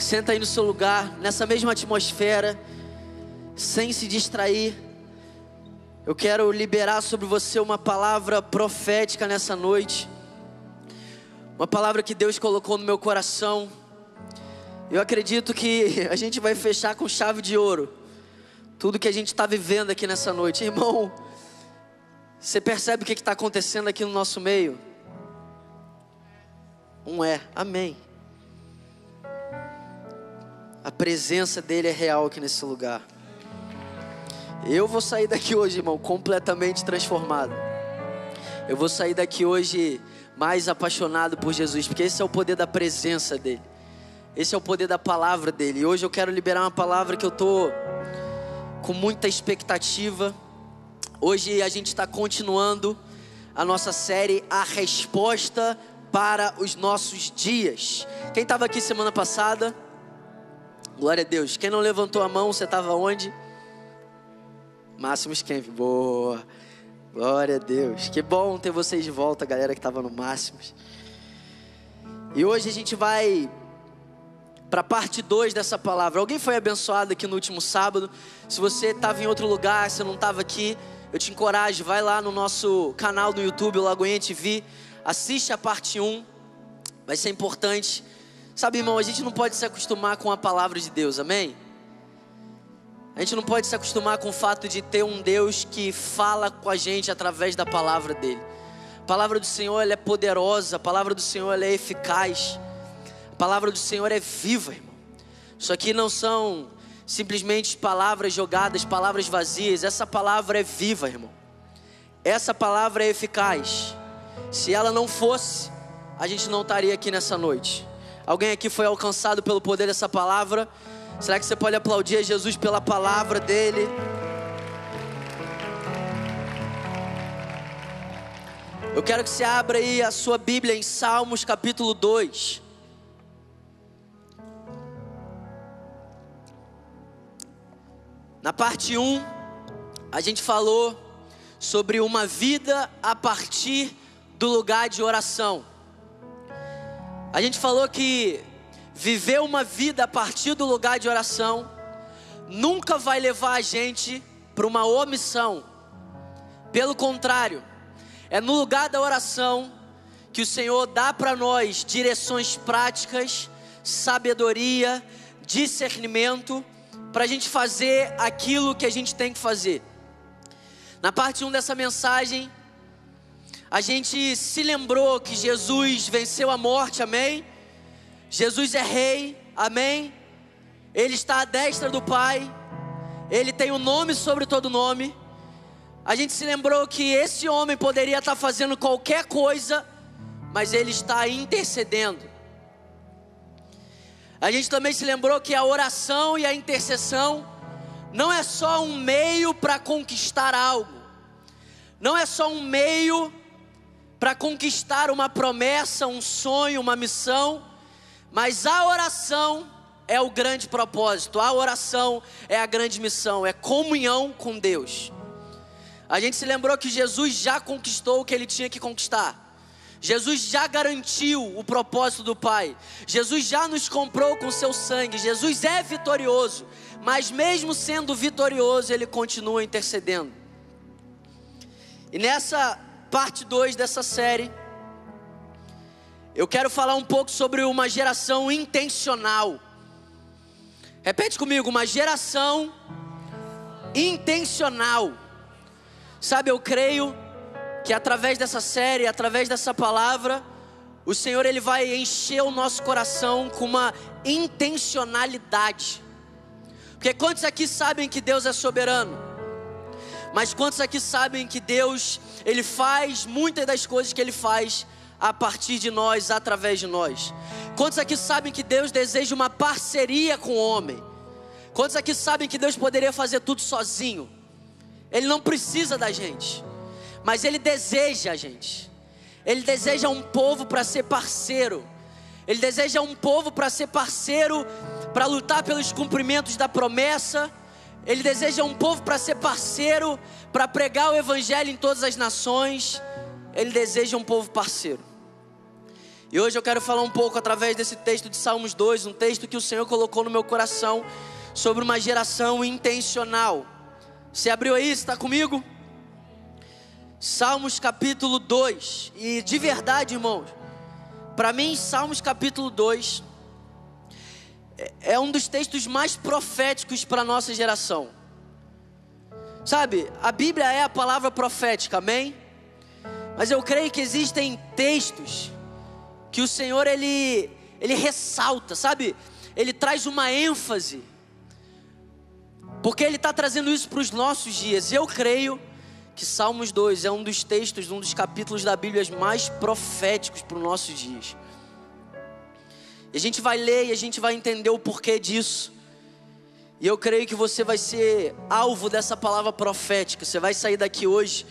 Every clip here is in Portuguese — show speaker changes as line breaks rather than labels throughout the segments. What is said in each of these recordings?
Senta aí no seu lugar, nessa mesma atmosfera, sem se distrair. Eu quero liberar sobre você uma palavra profética nessa noite. Uma palavra que Deus colocou no meu coração. Eu acredito que a gente vai fechar com chave de ouro. Tudo que a gente está vivendo aqui nessa noite. Irmão, você percebe o que está acontecendo aqui no nosso meio? Um é, amém. A presença dele é real aqui nesse lugar. Eu vou sair daqui hoje, irmão, completamente transformado. Eu vou sair daqui hoje mais apaixonado por Jesus, porque esse é o poder da presença dele. Esse é o poder da palavra dele. E hoje eu quero liberar uma palavra que eu tô com muita expectativa. Hoje a gente está continuando a nossa série A Resposta para os Nossos Dias. Quem estava aqui semana passada? Glória a Deus. Quem não levantou a mão, você estava onde? Máximos Camp. Boa. Glória a Deus. Que bom ter vocês de volta, galera que estava no Máximos. E hoje a gente vai para a parte 2 dessa palavra. Alguém foi abençoado aqui no último sábado? Se você estava em outro lugar, se não estava aqui, eu te encorajo, vai lá no nosso canal do YouTube, Lagoinha TV, assiste a parte 1. Um. Vai ser importante. Sabe, irmão, a gente não pode se acostumar com a palavra de Deus, amém? A gente não pode se acostumar com o fato de ter um Deus que fala com a gente através da palavra dele. A palavra do Senhor é poderosa, a palavra do Senhor é eficaz. A palavra do Senhor é viva, irmão. Isso aqui não são simplesmente palavras jogadas, palavras vazias. Essa palavra é viva, irmão. Essa palavra é eficaz. Se ela não fosse, a gente não estaria aqui nessa noite. Alguém aqui foi alcançado pelo poder dessa palavra? Será que você pode aplaudir a Jesus pela palavra dele? Eu quero que você abra aí a sua Bíblia em Salmos capítulo 2. Na parte 1, a gente falou sobre uma vida a partir do lugar de oração. A gente falou que viver uma vida a partir do lugar de oração nunca vai levar a gente para uma omissão. Pelo contrário, é no lugar da oração que o Senhor dá para nós direções práticas, sabedoria, discernimento, para a gente fazer aquilo que a gente tem que fazer. Na parte 1 dessa mensagem, a gente se lembrou que Jesus venceu a morte, amém? Jesus é rei, amém? Ele está à destra do Pai, ele tem o um nome sobre todo nome. A gente se lembrou que esse homem poderia estar fazendo qualquer coisa, mas ele está intercedendo. A gente também se lembrou que a oração e a intercessão não é só um meio para conquistar algo, não é só um meio para conquistar uma promessa, um sonho, uma missão, mas a oração é o grande propósito, a oração é a grande missão, é comunhão com Deus. A gente se lembrou que Jesus já conquistou o que ele tinha que conquistar. Jesus já garantiu o propósito do Pai. Jesus já nos comprou com seu sangue. Jesus é vitorioso, mas mesmo sendo vitorioso, ele continua intercedendo. E nessa parte 2 dessa série, eu quero falar um pouco sobre uma geração intencional. Repete comigo, uma geração intencional. Sabe, eu creio que através dessa série, através dessa palavra, o Senhor ele vai encher o nosso coração com uma intencionalidade. Porque quantos aqui sabem que Deus é soberano? Mas quantos aqui sabem que Deus, Ele faz muitas das coisas que Ele faz a partir de nós, através de nós? Quantos aqui sabem que Deus deseja uma parceria com o homem? Quantos aqui sabem que Deus poderia fazer tudo sozinho? Ele não precisa da gente, mas Ele deseja a gente. Ele deseja um povo para ser parceiro. Ele deseja um povo para ser parceiro, para lutar pelos cumprimentos da promessa ele deseja um povo para ser parceiro, para pregar o evangelho em todas as nações. Ele deseja um povo parceiro. E hoje eu quero falar um pouco através desse texto de Salmos 2, um texto que o Senhor colocou no meu coração sobre uma geração intencional. Você abriu aí, está comigo? Salmos capítulo 2. E de verdade, irmãos, para mim, Salmos capítulo 2 é, um dos textos mais proféticos para a nossa geração. Sabe, a Bíblia é a palavra profética, amém? Mas eu creio que existem textos que o Senhor ele ele ressalta, sabe? Ele traz uma ênfase. Porque ele está trazendo isso para os nossos dias. Eu creio que Salmos 2 é um dos textos, um dos capítulos da Bíblia mais proféticos para os nossos dias. E a gente vai ler e a gente vai entender o porquê disso. E eu creio que você vai ser alvo dessa palavra profética. Você vai sair daqui hoje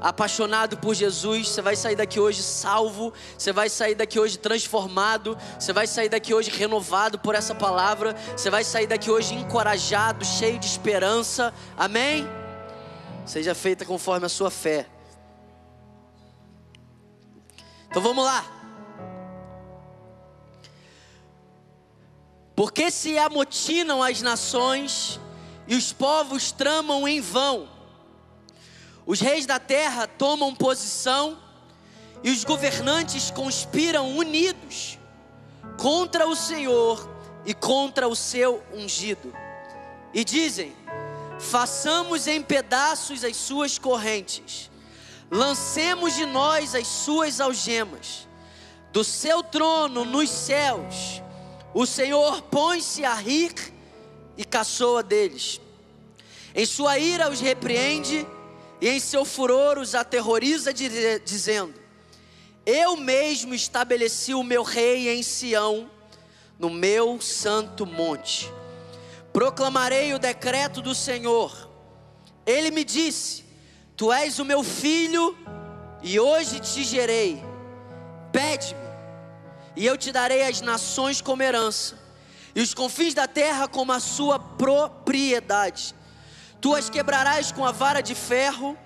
apaixonado por Jesus, você vai sair daqui hoje salvo, você vai sair daqui hoje transformado, você vai sair daqui hoje renovado por essa palavra, você vai sair daqui hoje encorajado, cheio de esperança. Amém? Seja feita conforme a sua fé. Então vamos lá. Porque se amotinam as nações e os povos tramam em vão, os reis da terra tomam posição e os governantes conspiram unidos contra o Senhor e contra o seu ungido. E dizem: façamos em pedaços as suas correntes, lancemos de nós as suas algemas. Do seu trono nos céus, o Senhor põe-se a rir e caçoa deles. Em sua ira os repreende e em seu furor os aterroriza, dizendo: Eu mesmo estabeleci o meu rei em Sião, no meu santo monte. Proclamarei o decreto do Senhor. Ele me disse: Tu és o meu filho, e hoje te gerei. Pede-me, e eu te darei as nações como herança, e os confins da terra como a sua propriedade. Tu as quebrarás com a vara de ferro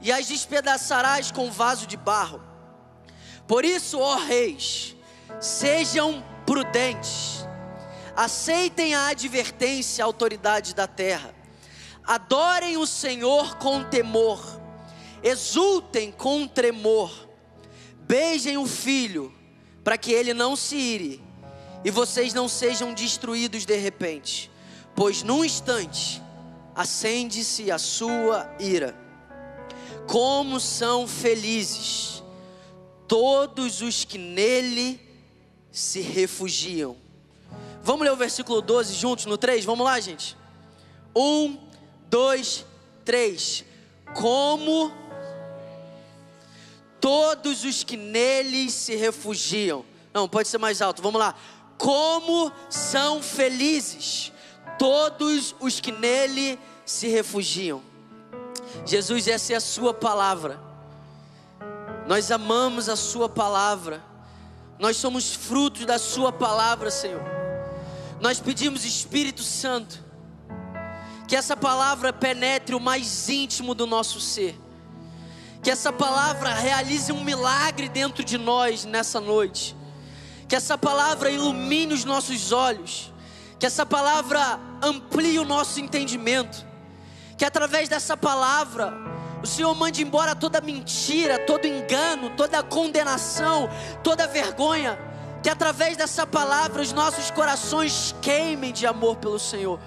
e as despedaçarás com vaso de barro. Por isso, ó reis, sejam prudentes, aceitem a advertência, a autoridade da terra, adorem o Senhor com temor, exultem com tremor, beijem o filho, para que ele não se ire e vocês não sejam destruídos de repente, pois num instante acende-se a sua ira. Como são felizes todos os que nele se refugiam. Vamos ler o versículo 12 juntos no 3? Vamos lá, gente. 1, 2, 3. Como todos os que nele se refugiam. Não, pode ser mais alto. Vamos lá. Como são felizes todos os que nele se refugiam. Jesus, essa é a Sua palavra. Nós amamos a Sua palavra. Nós somos frutos da Sua palavra, Senhor. Nós pedimos, Espírito Santo, que essa palavra penetre o mais íntimo do nosso ser. Que essa palavra realize um milagre dentro de nós nessa noite. Que essa palavra ilumine os nossos olhos que essa palavra amplie o nosso entendimento. Que através dessa palavra, o Senhor mande embora toda mentira, todo engano, toda condenação, toda vergonha. Que através dessa palavra os nossos corações queimem de amor pelo Senhor.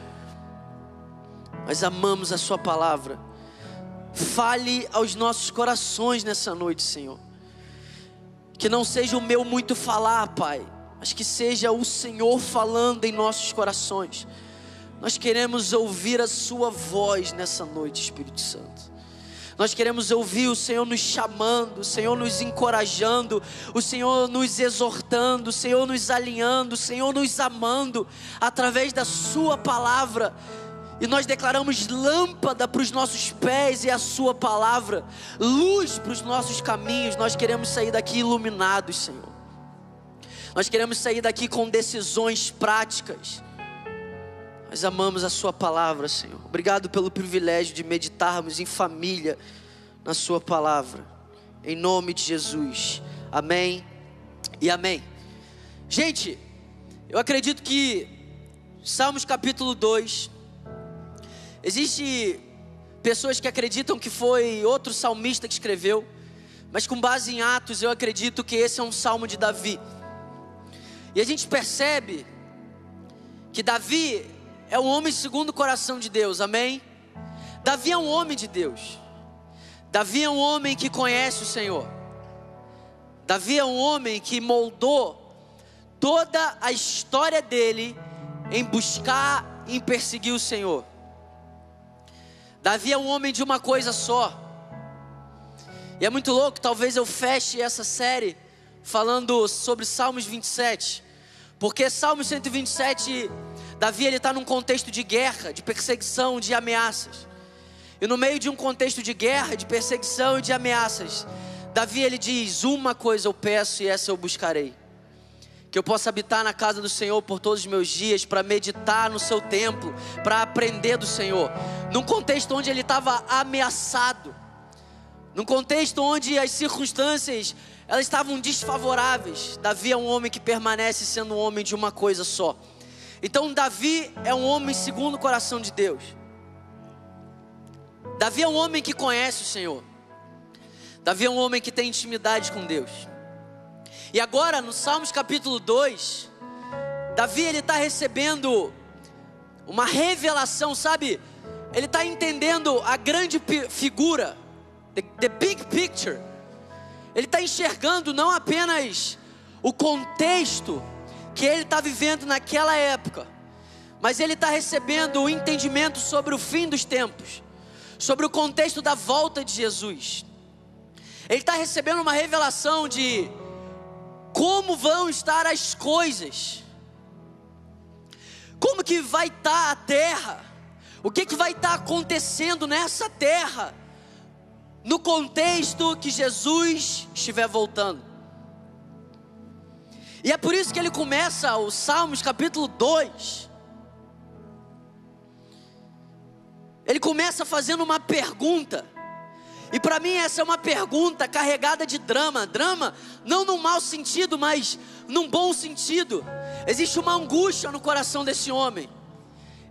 Nós amamos a Sua palavra. Fale aos nossos corações nessa noite, Senhor. Que não seja o meu muito falar, Pai mas que seja o Senhor falando em nossos corações. Nós queremos ouvir a Sua voz nessa noite, Espírito Santo. Nós queremos ouvir o Senhor nos chamando, o Senhor nos encorajando, o Senhor nos exortando, o Senhor nos alinhando, o Senhor nos amando através da Sua palavra. E nós declaramos lâmpada para os nossos pés e a Sua palavra, luz para os nossos caminhos. Nós queremos sair daqui iluminados, Senhor. Nós queremos sair daqui com decisões práticas. Nós amamos a Sua palavra, Senhor. Obrigado pelo privilégio de meditarmos em família na Sua palavra. Em nome de Jesus. Amém e amém. Gente, eu acredito que Salmos capítulo 2, existe pessoas que acreditam que foi outro salmista que escreveu, mas com base em Atos, eu acredito que esse é um salmo de Davi. E a gente percebe que Davi é um homem segundo o coração de Deus, amém? Davi é um homem de Deus. Davi é um homem que conhece o Senhor. Davi é um homem que moldou toda a história dele em buscar e perseguir o Senhor. Davi é um homem de uma coisa só. E é muito louco, talvez eu feche essa série falando sobre Salmos 27, porque Salmos 127, Davi ele está num contexto de guerra, de perseguição, de ameaças. E no meio de um contexto de guerra, de perseguição e de ameaças, Davi ele diz: Uma coisa eu peço e essa eu buscarei. Que eu possa habitar na casa do Senhor por todos os meus dias, para meditar no seu templo, para aprender do Senhor. Num contexto onde ele estava ameaçado, num contexto onde as circunstâncias elas estavam desfavoráveis. Davi é um homem que permanece sendo um homem de uma coisa só. Então Davi é um homem segundo o coração de Deus. Davi é um homem que conhece o Senhor. Davi é um homem que tem intimidade com Deus. E agora, no Salmos capítulo 2, Davi ele está recebendo uma revelação, sabe? Ele está entendendo a grande figura, the, the big picture. Ele está enxergando não apenas o contexto que ele está vivendo naquela época, mas ele está recebendo o entendimento sobre o fim dos tempos sobre o contexto da volta de Jesus. Ele está recebendo uma revelação de como vão estar as coisas, como que vai estar tá a terra, o que, que vai estar tá acontecendo nessa terra, no contexto que Jesus estiver voltando. E é por isso que ele começa o Salmos capítulo 2, Ele começa fazendo uma pergunta. E para mim essa é uma pergunta carregada de drama. Drama não num mau sentido, mas num bom sentido. Existe uma angústia no coração desse homem.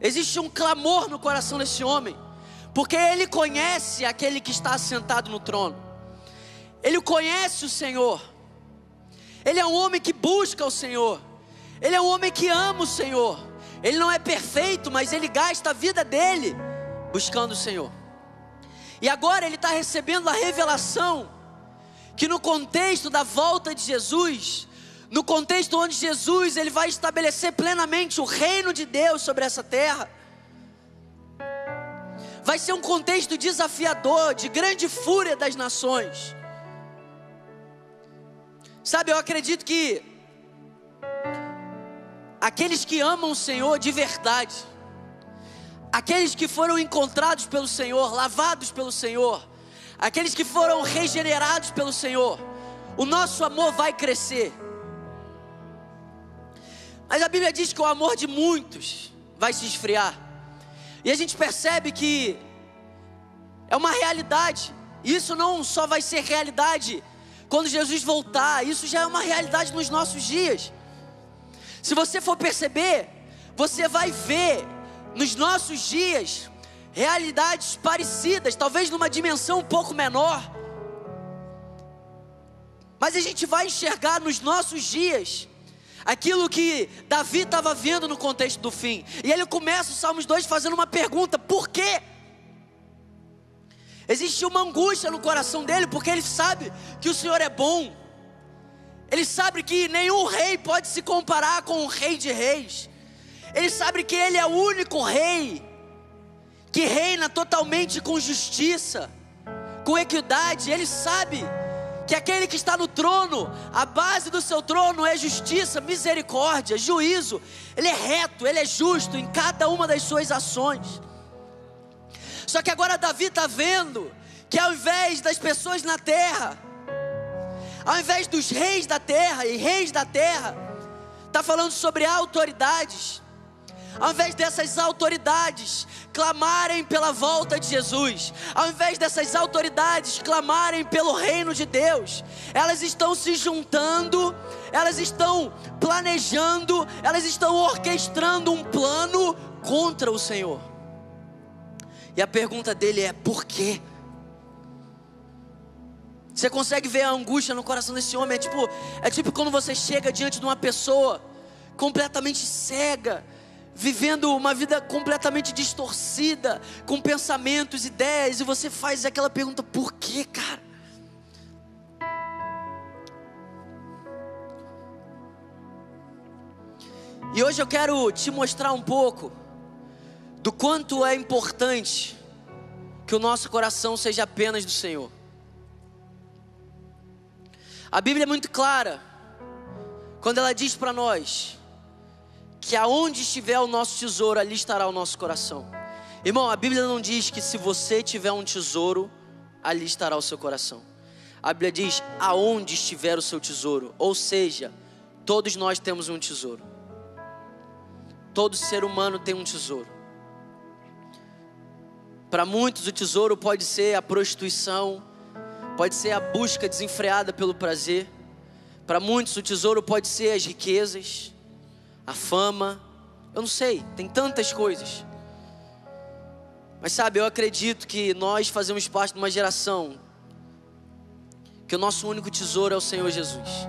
Existe um clamor no coração desse homem. Porque ele conhece aquele que está sentado no trono. Ele conhece o Senhor. Ele é um homem que busca o Senhor. Ele é um homem que ama o Senhor. Ele não é perfeito, mas ele gasta a vida dele buscando o Senhor. E agora ele está recebendo a revelação que no contexto da volta de Jesus, no contexto onde Jesus ele vai estabelecer plenamente o reino de Deus sobre essa terra, vai ser um contexto desafiador, de grande fúria das nações. Sabe, eu acredito que aqueles que amam o Senhor de verdade, aqueles que foram encontrados pelo Senhor, lavados pelo Senhor, aqueles que foram regenerados pelo Senhor, o nosso amor vai crescer. Mas a Bíblia diz que o amor de muitos vai se esfriar. E a gente percebe que é uma realidade. Isso não só vai ser realidade quando Jesus voltar, isso já é uma realidade nos nossos dias. Se você for perceber, você vai ver nos nossos dias realidades parecidas, talvez numa dimensão um pouco menor. Mas a gente vai enxergar nos nossos dias aquilo que Davi estava vendo no contexto do fim. E ele começa o Salmos 2 fazendo uma pergunta: por quê? Existe uma angústia no coração dele, porque ele sabe que o Senhor é bom. Ele sabe que nenhum rei pode se comparar com o rei de reis. Ele sabe que Ele é o único rei que reina totalmente com justiça, com equidade. Ele sabe que aquele que está no trono, a base do seu trono é justiça, misericórdia, juízo. Ele é reto, ele é justo em cada uma das suas ações. Só que agora Davi está vendo que ao invés das pessoas na terra, ao invés dos reis da terra e reis da terra, está falando sobre autoridades ao invés dessas autoridades clamarem pela volta de Jesus, ao invés dessas autoridades clamarem pelo reino de Deus, elas estão se juntando, elas estão planejando, elas estão orquestrando um plano contra o Senhor. E a pergunta dele é: por quê? Você consegue ver a angústia no coração desse homem? É tipo, é tipo quando você chega diante de uma pessoa completamente cega, vivendo uma vida completamente distorcida, com pensamentos, ideias, e você faz aquela pergunta: por que, cara? E hoje eu quero te mostrar um pouco do quanto é importante que o nosso coração seja apenas do Senhor. A Bíblia é muito clara quando ela diz para nós que aonde estiver o nosso tesouro, ali estará o nosso coração. Irmão, a Bíblia não diz que se você tiver um tesouro, ali estará o seu coração. A Bíblia diz aonde estiver o seu tesouro, ou seja, todos nós temos um tesouro. Todo ser humano tem um tesouro. Para muitos, o tesouro pode ser a prostituição, pode ser a busca desenfreada pelo prazer. Para muitos, o tesouro pode ser as riquezas a fama, eu não sei, tem tantas coisas. Mas sabe, eu acredito que nós fazemos parte de uma geração que o nosso único tesouro é o Senhor Jesus.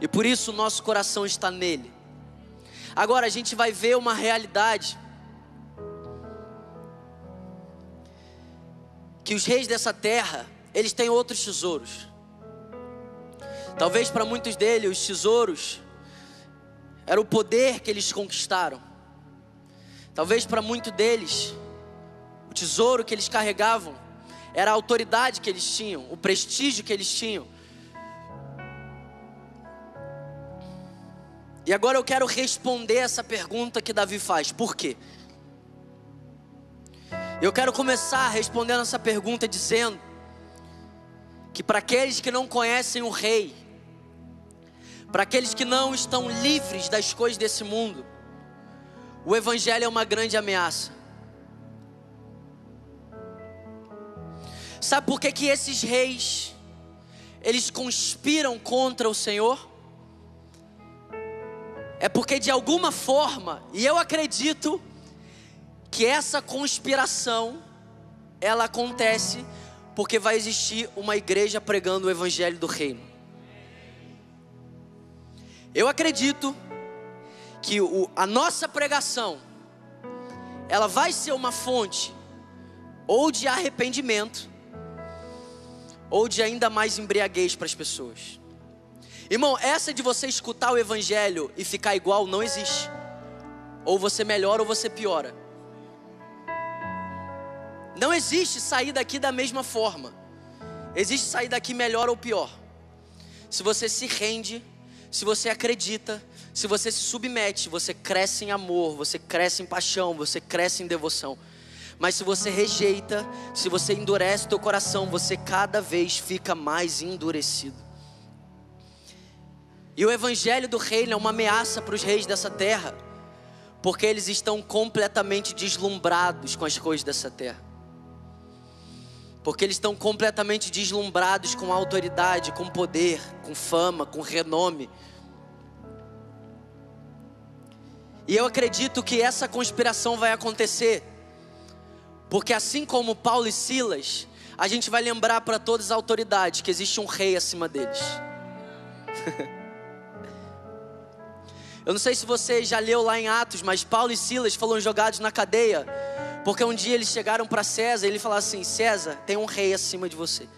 E por isso o nosso coração está nele. Agora a gente vai ver uma realidade que os reis dessa terra, eles têm outros tesouros. Talvez para muitos deles os tesouros era o poder que eles conquistaram. Talvez para muitos deles, o tesouro que eles carregavam era a autoridade que eles tinham, o prestígio que eles tinham. E agora eu quero responder essa pergunta que Davi faz: por quê? Eu quero começar respondendo essa pergunta dizendo que para aqueles que não conhecem o rei, para aqueles que não estão livres das coisas desse mundo, o Evangelho é uma grande ameaça. Sabe por que, que esses reis, eles conspiram contra o Senhor? É porque de alguma forma, e eu acredito que essa conspiração, ela acontece porque vai existir uma igreja pregando o evangelho do reino. Eu acredito que o, a nossa pregação ela vai ser uma fonte ou de arrependimento ou de ainda mais embriaguez para as pessoas. Irmão, essa de você escutar o evangelho e ficar igual não existe. Ou você melhora ou você piora. Não existe sair daqui da mesma forma. Existe sair daqui melhor ou pior. Se você se rende se você acredita, se você se submete, você cresce em amor, você cresce em paixão, você cresce em devoção. Mas se você rejeita, se você endurece teu coração, você cada vez fica mais endurecido. E o evangelho do reino é uma ameaça para os reis dessa terra, porque eles estão completamente deslumbrados com as coisas dessa terra. Porque eles estão completamente deslumbrados com autoridade, com poder, com fama, com renome. E eu acredito que essa conspiração vai acontecer. Porque assim como Paulo e Silas, a gente vai lembrar para todas as autoridades que existe um rei acima deles. eu não sei se você já leu lá em Atos, mas Paulo e Silas foram jogados na cadeia porque um dia eles chegaram para César e ele falou assim: César, tem um rei acima de você.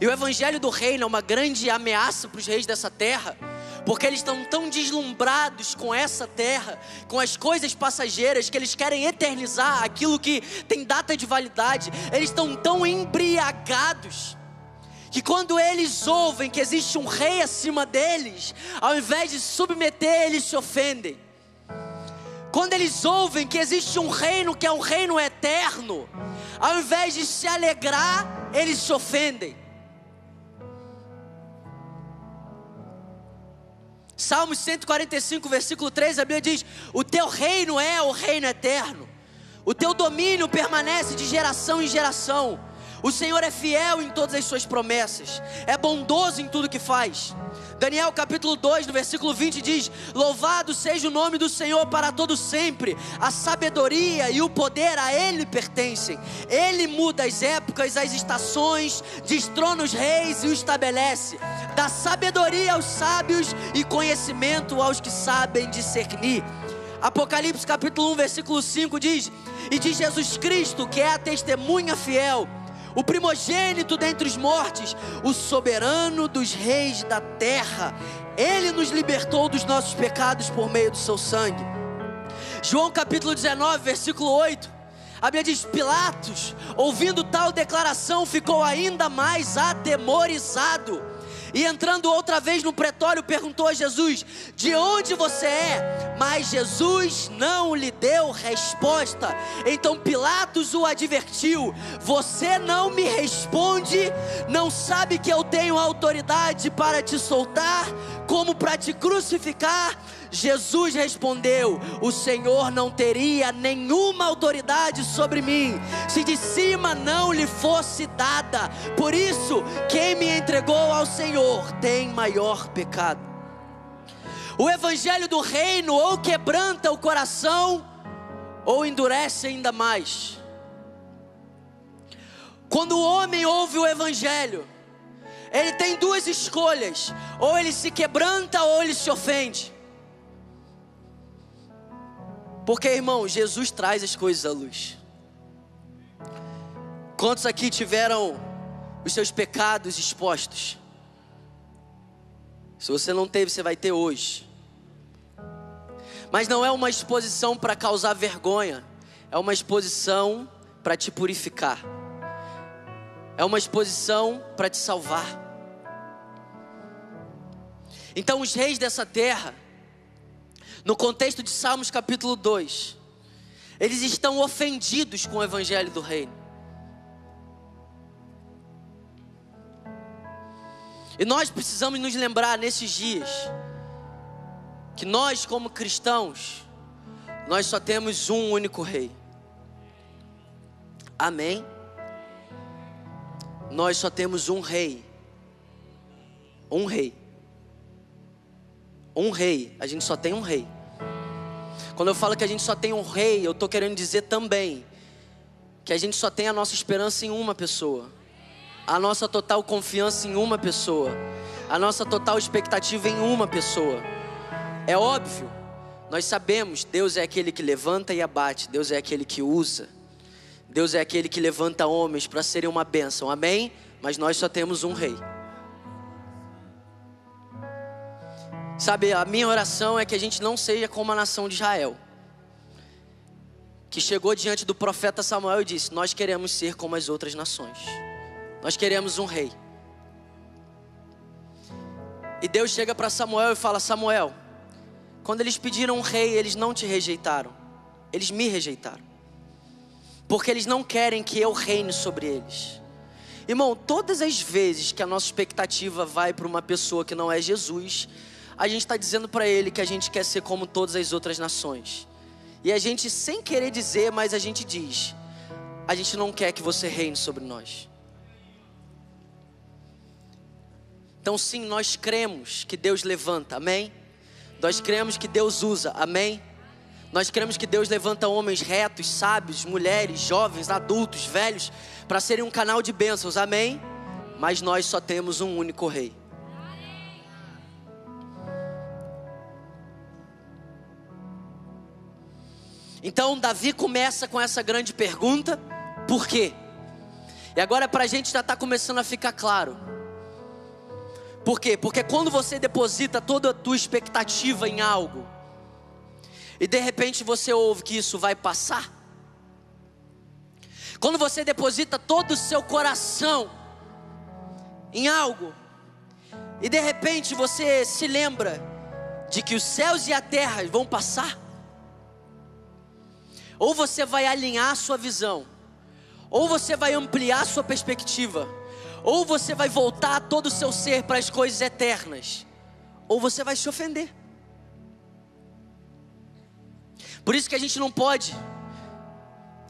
E o evangelho do reino é uma grande ameaça para os reis dessa terra, porque eles estão tão deslumbrados com essa terra, com as coisas passageiras, que eles querem eternizar aquilo que tem data de validade, eles estão tão embriagados. Que quando eles ouvem que existe um rei acima deles, ao invés de submeter, eles se ofendem. Quando eles ouvem que existe um reino que é um reino eterno, ao invés de se alegrar, eles se ofendem. Salmos 145, versículo 3, a Bíblia diz: O teu reino é o reino eterno, o teu domínio permanece de geração em geração. O Senhor é fiel em todas as suas promessas, é bondoso em tudo que faz. Daniel capítulo 2, no versículo 20 diz: Louvado seja o nome do Senhor para todo sempre. A sabedoria e o poder a ele pertencem. Ele muda as épocas, as estações, destrona os reis e o estabelece. Dá sabedoria aos sábios e conhecimento aos que sabem discernir. Apocalipse capítulo 1, versículo 5 diz: E de Jesus Cristo, que é a testemunha fiel, o primogênito dentre os mortos, o soberano dos reis da terra. Ele nos libertou dos nossos pecados por meio do seu sangue. João capítulo 19, versículo 8. A Bíblia diz: Pilatos, ouvindo tal declaração, ficou ainda mais atemorizado e entrando outra vez no pretório, perguntou a Jesus: De onde você é? Mas Jesus não lhe deu resposta. Então Pilatos o advertiu: Você não me responde? Não sabe que eu tenho autoridade para te soltar, como para te crucificar? Jesus respondeu: O Senhor não teria nenhuma autoridade sobre mim, se de cima não lhe fosse dada. Por isso, quem me entregou ao Senhor tem maior pecado. O evangelho do reino ou quebranta o coração, ou endurece ainda mais. Quando o homem ouve o evangelho, ele tem duas escolhas: ou ele se quebranta ou ele se ofende. Porque, irmão, Jesus traz as coisas à luz. Quantos aqui tiveram os seus pecados expostos? Se você não teve, você vai ter hoje. Mas não é uma exposição para causar vergonha, é uma exposição para te purificar, é uma exposição para te salvar. Então, os reis dessa terra, no contexto de Salmos capítulo 2, eles estão ofendidos com o evangelho do reino. E nós precisamos nos lembrar nesses dias que nós, como cristãos, nós só temos um único rei. Amém? Nós só temos um rei. Um rei um rei. A gente só tem um rei. Quando eu falo que a gente só tem um rei, eu estou querendo dizer também que a gente só tem a nossa esperança em uma pessoa, a nossa total confiança em uma pessoa, a nossa total expectativa em uma pessoa. É óbvio, nós sabemos, Deus é aquele que levanta e abate, Deus é aquele que usa, Deus é aquele que levanta homens para serem uma bênção, amém? Mas nós só temos um rei. Sabe, a minha oração é que a gente não seja como a nação de Israel, que chegou diante do profeta Samuel e disse: Nós queremos ser como as outras nações, nós queremos um rei. E Deus chega para Samuel e fala: Samuel, quando eles pediram um rei, eles não te rejeitaram, eles me rejeitaram, porque eles não querem que eu reine sobre eles. Irmão, todas as vezes que a nossa expectativa vai para uma pessoa que não é Jesus, a gente está dizendo para ele que a gente quer ser como todas as outras nações. E a gente, sem querer dizer, mas a gente diz: a gente não quer que você reine sobre nós. Então, sim, nós cremos que Deus levanta, amém? Nós cremos que Deus usa, amém? Nós cremos que Deus levanta homens retos, sábios, mulheres, jovens, adultos, velhos, para serem um canal de bênçãos, amém? Mas nós só temos um único Rei. Então Davi começa com essa grande pergunta: por quê? E agora para a gente já está começando a ficar claro. Por quê? Porque quando você deposita toda a tua expectativa em algo, e de repente você ouve que isso vai passar, quando você deposita todo o seu coração em algo, e de repente você se lembra de que os céus e a terra vão passar, ou você vai alinhar a sua visão, ou você vai ampliar a sua perspectiva, ou você vai voltar todo o seu ser para as coisas eternas, ou você vai se ofender. Por isso que a gente não pode.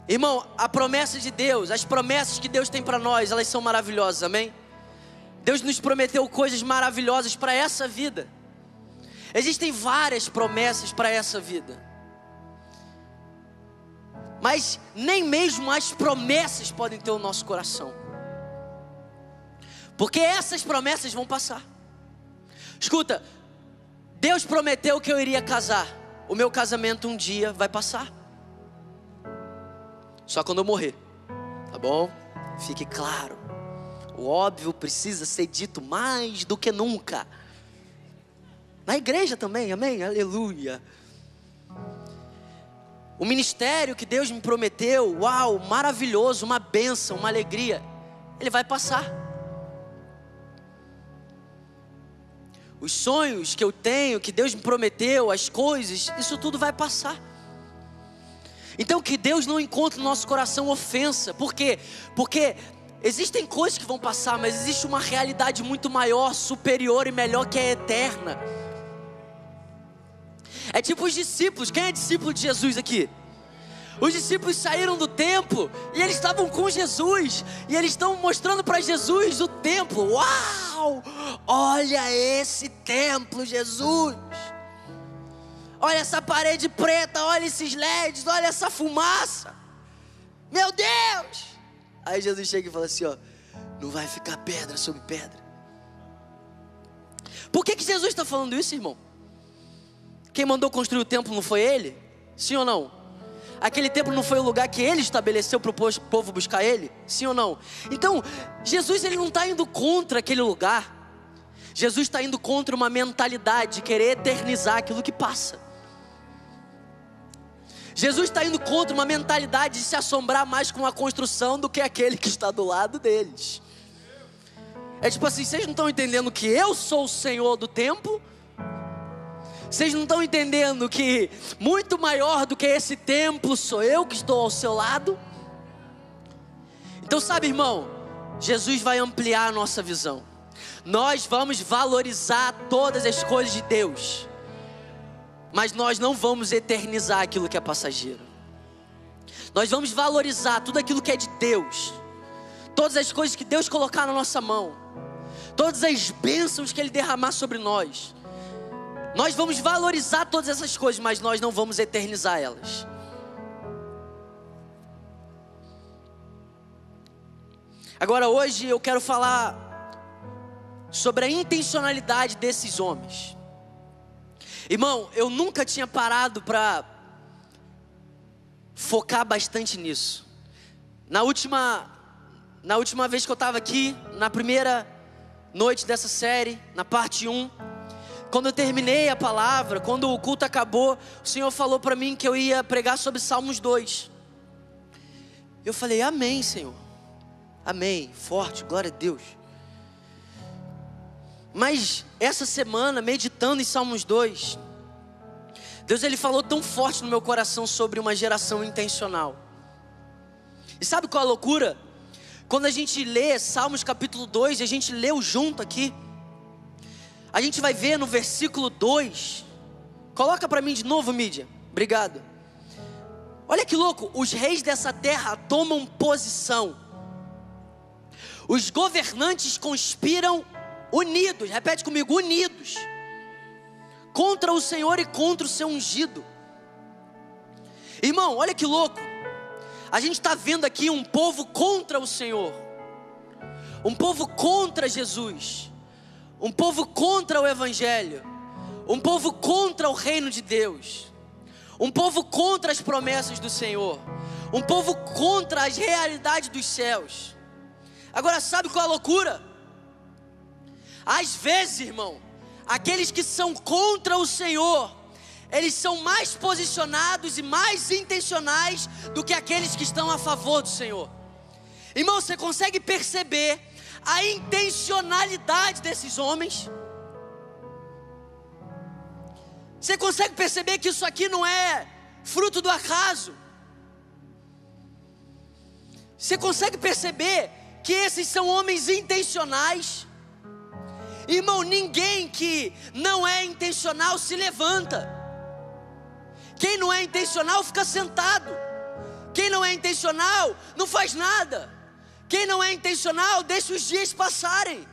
Irmão, a promessa de Deus, as promessas que Deus tem para nós, elas são maravilhosas, amém? Deus nos prometeu coisas maravilhosas para essa vida. Existem várias promessas para essa vida. Mas nem mesmo as promessas podem ter o nosso coração. Porque essas promessas vão passar. Escuta, Deus prometeu que eu iria casar. O meu casamento um dia vai passar. Só quando eu morrer. Tá bom? Fique claro. O óbvio precisa ser dito mais do que nunca. Na igreja também, amém? Aleluia. O ministério que Deus me prometeu, uau, maravilhoso, uma bênção, uma alegria, ele vai passar. Os sonhos que eu tenho, que Deus me prometeu, as coisas, isso tudo vai passar. Então que Deus não encontre no nosso coração ofensa. Por quê? Porque existem coisas que vão passar, mas existe uma realidade muito maior, superior e melhor que é eterna. É tipo os discípulos. Quem é discípulo de Jesus aqui? Os discípulos saíram do templo e eles estavam com Jesus e eles estão mostrando para Jesus o templo. Uau! Olha esse templo, Jesus. Olha essa parede preta, olha esses LEDs, olha essa fumaça. Meu Deus! Aí Jesus chega e fala assim, ó, não vai ficar pedra sobre pedra. Por que, que Jesus está falando isso, irmão? Quem mandou construir o templo não foi ele? Sim ou não? Aquele templo não foi o lugar que ele estabeleceu para o povo buscar ele? Sim ou não? Então, Jesus ele não está indo contra aquele lugar. Jesus está indo contra uma mentalidade de querer eternizar aquilo que passa. Jesus está indo contra uma mentalidade de se assombrar mais com a construção do que aquele que está do lado deles. É tipo assim, vocês não estão entendendo que eu sou o Senhor do templo? Vocês não estão entendendo que muito maior do que esse templo sou eu que estou ao seu lado? Então, sabe, irmão, Jesus vai ampliar a nossa visão. Nós vamos valorizar todas as coisas de Deus mas nós não vamos eternizar aquilo que é passageiro. Nós vamos valorizar tudo aquilo que é de Deus, todas as coisas que Deus colocar na nossa mão, todas as bênçãos que Ele derramar sobre nós. Nós vamos valorizar todas essas coisas, mas nós não vamos eternizar elas. Agora, hoje eu quero falar sobre a intencionalidade desses homens. Irmão, eu nunca tinha parado para focar bastante nisso. Na última, na última vez que eu estava aqui, na primeira noite dessa série, na parte 1, quando eu terminei a palavra, quando o culto acabou, o Senhor falou para mim que eu ia pregar sobre Salmos 2. Eu falei, Amém, Senhor. Amém. Forte, glória a Deus. Mas essa semana, meditando em Salmos 2, Deus ele falou tão forte no meu coração sobre uma geração intencional. E sabe qual é a loucura? Quando a gente lê Salmos capítulo 2, e a gente leu junto aqui, a gente vai ver no versículo 2. Coloca para mim de novo, mídia. Obrigado. Olha que louco, os reis dessa terra tomam posição. Os governantes conspiram unidos, repete comigo, unidos, contra o Senhor e contra o seu ungido. Irmão, olha que louco, a gente está vendo aqui um povo contra o Senhor, um povo contra Jesus, um povo contra o Evangelho, um povo contra o reino de Deus, um povo contra as promessas do Senhor, um povo contra as realidades dos céus. Agora, sabe qual é a loucura? Às vezes, irmão, aqueles que são contra o Senhor, eles são mais posicionados e mais intencionais do que aqueles que estão a favor do Senhor. Irmão, você consegue perceber a intencionalidade desses homens? Você consegue perceber que isso aqui não é fruto do acaso? Você consegue perceber que esses são homens intencionais? Irmão, ninguém que não é intencional se levanta. Quem não é intencional fica sentado. Quem não é intencional não faz nada. Quem não é intencional deixa os dias passarem.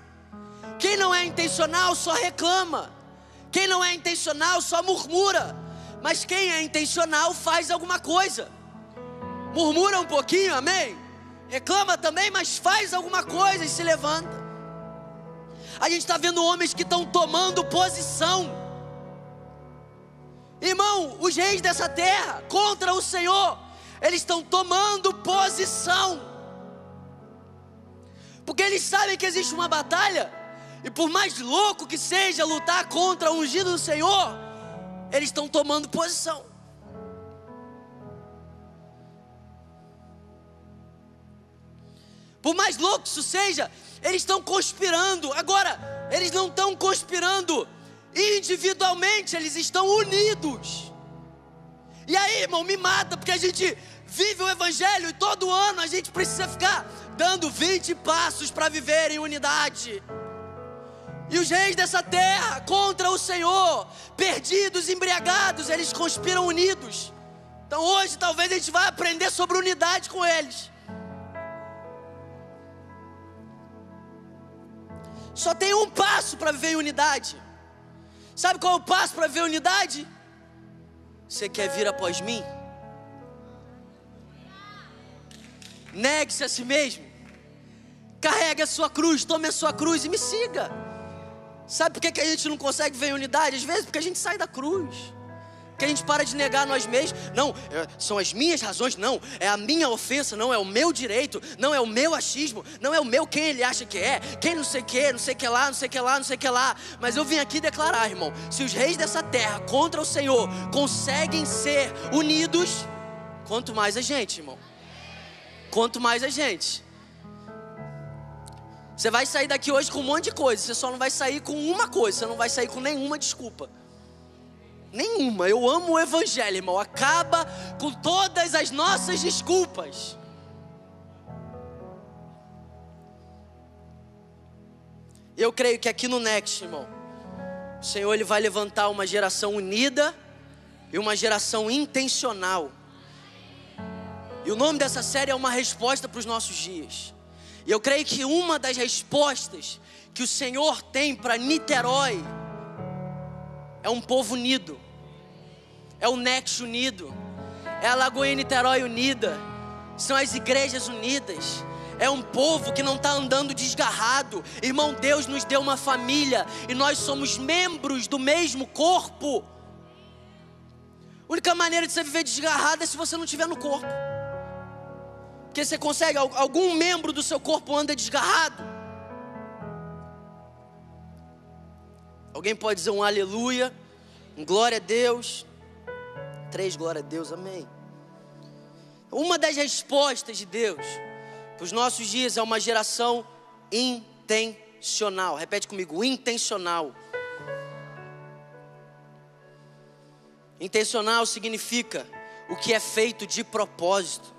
Quem não é intencional só reclama. Quem não é intencional só murmura. Mas quem é intencional faz alguma coisa. Murmura um pouquinho, amém? Reclama também, mas faz alguma coisa e se levanta. A gente está vendo homens que estão tomando posição. Irmão, os reis dessa terra contra o Senhor, eles estão tomando posição. Porque eles sabem que existe uma batalha, e por mais louco que seja lutar contra o ungido do Senhor, eles estão tomando posição. Por mais louco isso seja, eles estão conspirando. Agora, eles não estão conspirando individualmente, eles estão unidos. E aí, irmão, me mata, porque a gente vive o Evangelho e todo ano a gente precisa ficar dando 20 passos para viver em unidade. E os reis dessa terra contra o Senhor, perdidos, embriagados, eles conspiram unidos. Então hoje talvez a gente vai aprender sobre unidade com eles. Só tem um passo para viver em unidade. Sabe qual é o passo para viver unidade? Você quer vir após mim? Negue-se a si mesmo. Carregue a sua cruz, tome a sua cruz e me siga. Sabe por que, que a gente não consegue em unidade? Às vezes porque a gente sai da cruz que a gente para de negar nós mesmos. Não, é, são as minhas razões, não, é a minha ofensa, não é o meu direito, não é o meu achismo, não é o meu quem ele acha que é, quem não sei que, não sei que lá, não sei que lá, não sei que lá. Mas eu vim aqui declarar, irmão, se os reis dessa terra contra o Senhor conseguem ser unidos, quanto mais a gente, irmão. Quanto mais a gente. Você vai sair daqui hoje com um monte de coisa, você só não vai sair com uma coisa, você não vai sair com nenhuma desculpa. Nenhuma. Eu amo o Evangelho, irmão. Acaba com todas as nossas desculpas. Eu creio que aqui no Next, irmão, o Senhor ele vai levantar uma geração unida e uma geração intencional. E o nome dessa série é uma resposta para os nossos dias. E eu creio que uma das respostas que o Senhor tem para Niterói é um povo unido, é o Next unido, é a Lagoinha Niterói unida, são as igrejas unidas. É um povo que não está andando desgarrado. Irmão, Deus nos deu uma família e nós somos membros do mesmo corpo. A única maneira de você viver desgarrado é se você não estiver no corpo. Porque você consegue, algum membro do seu corpo anda desgarrado. Alguém pode dizer um aleluia, um glória a Deus. Três glória a Deus, amém. Uma das respostas de Deus para os nossos dias é uma geração intencional. Repete comigo, intencional. Intencional significa o que é feito de propósito,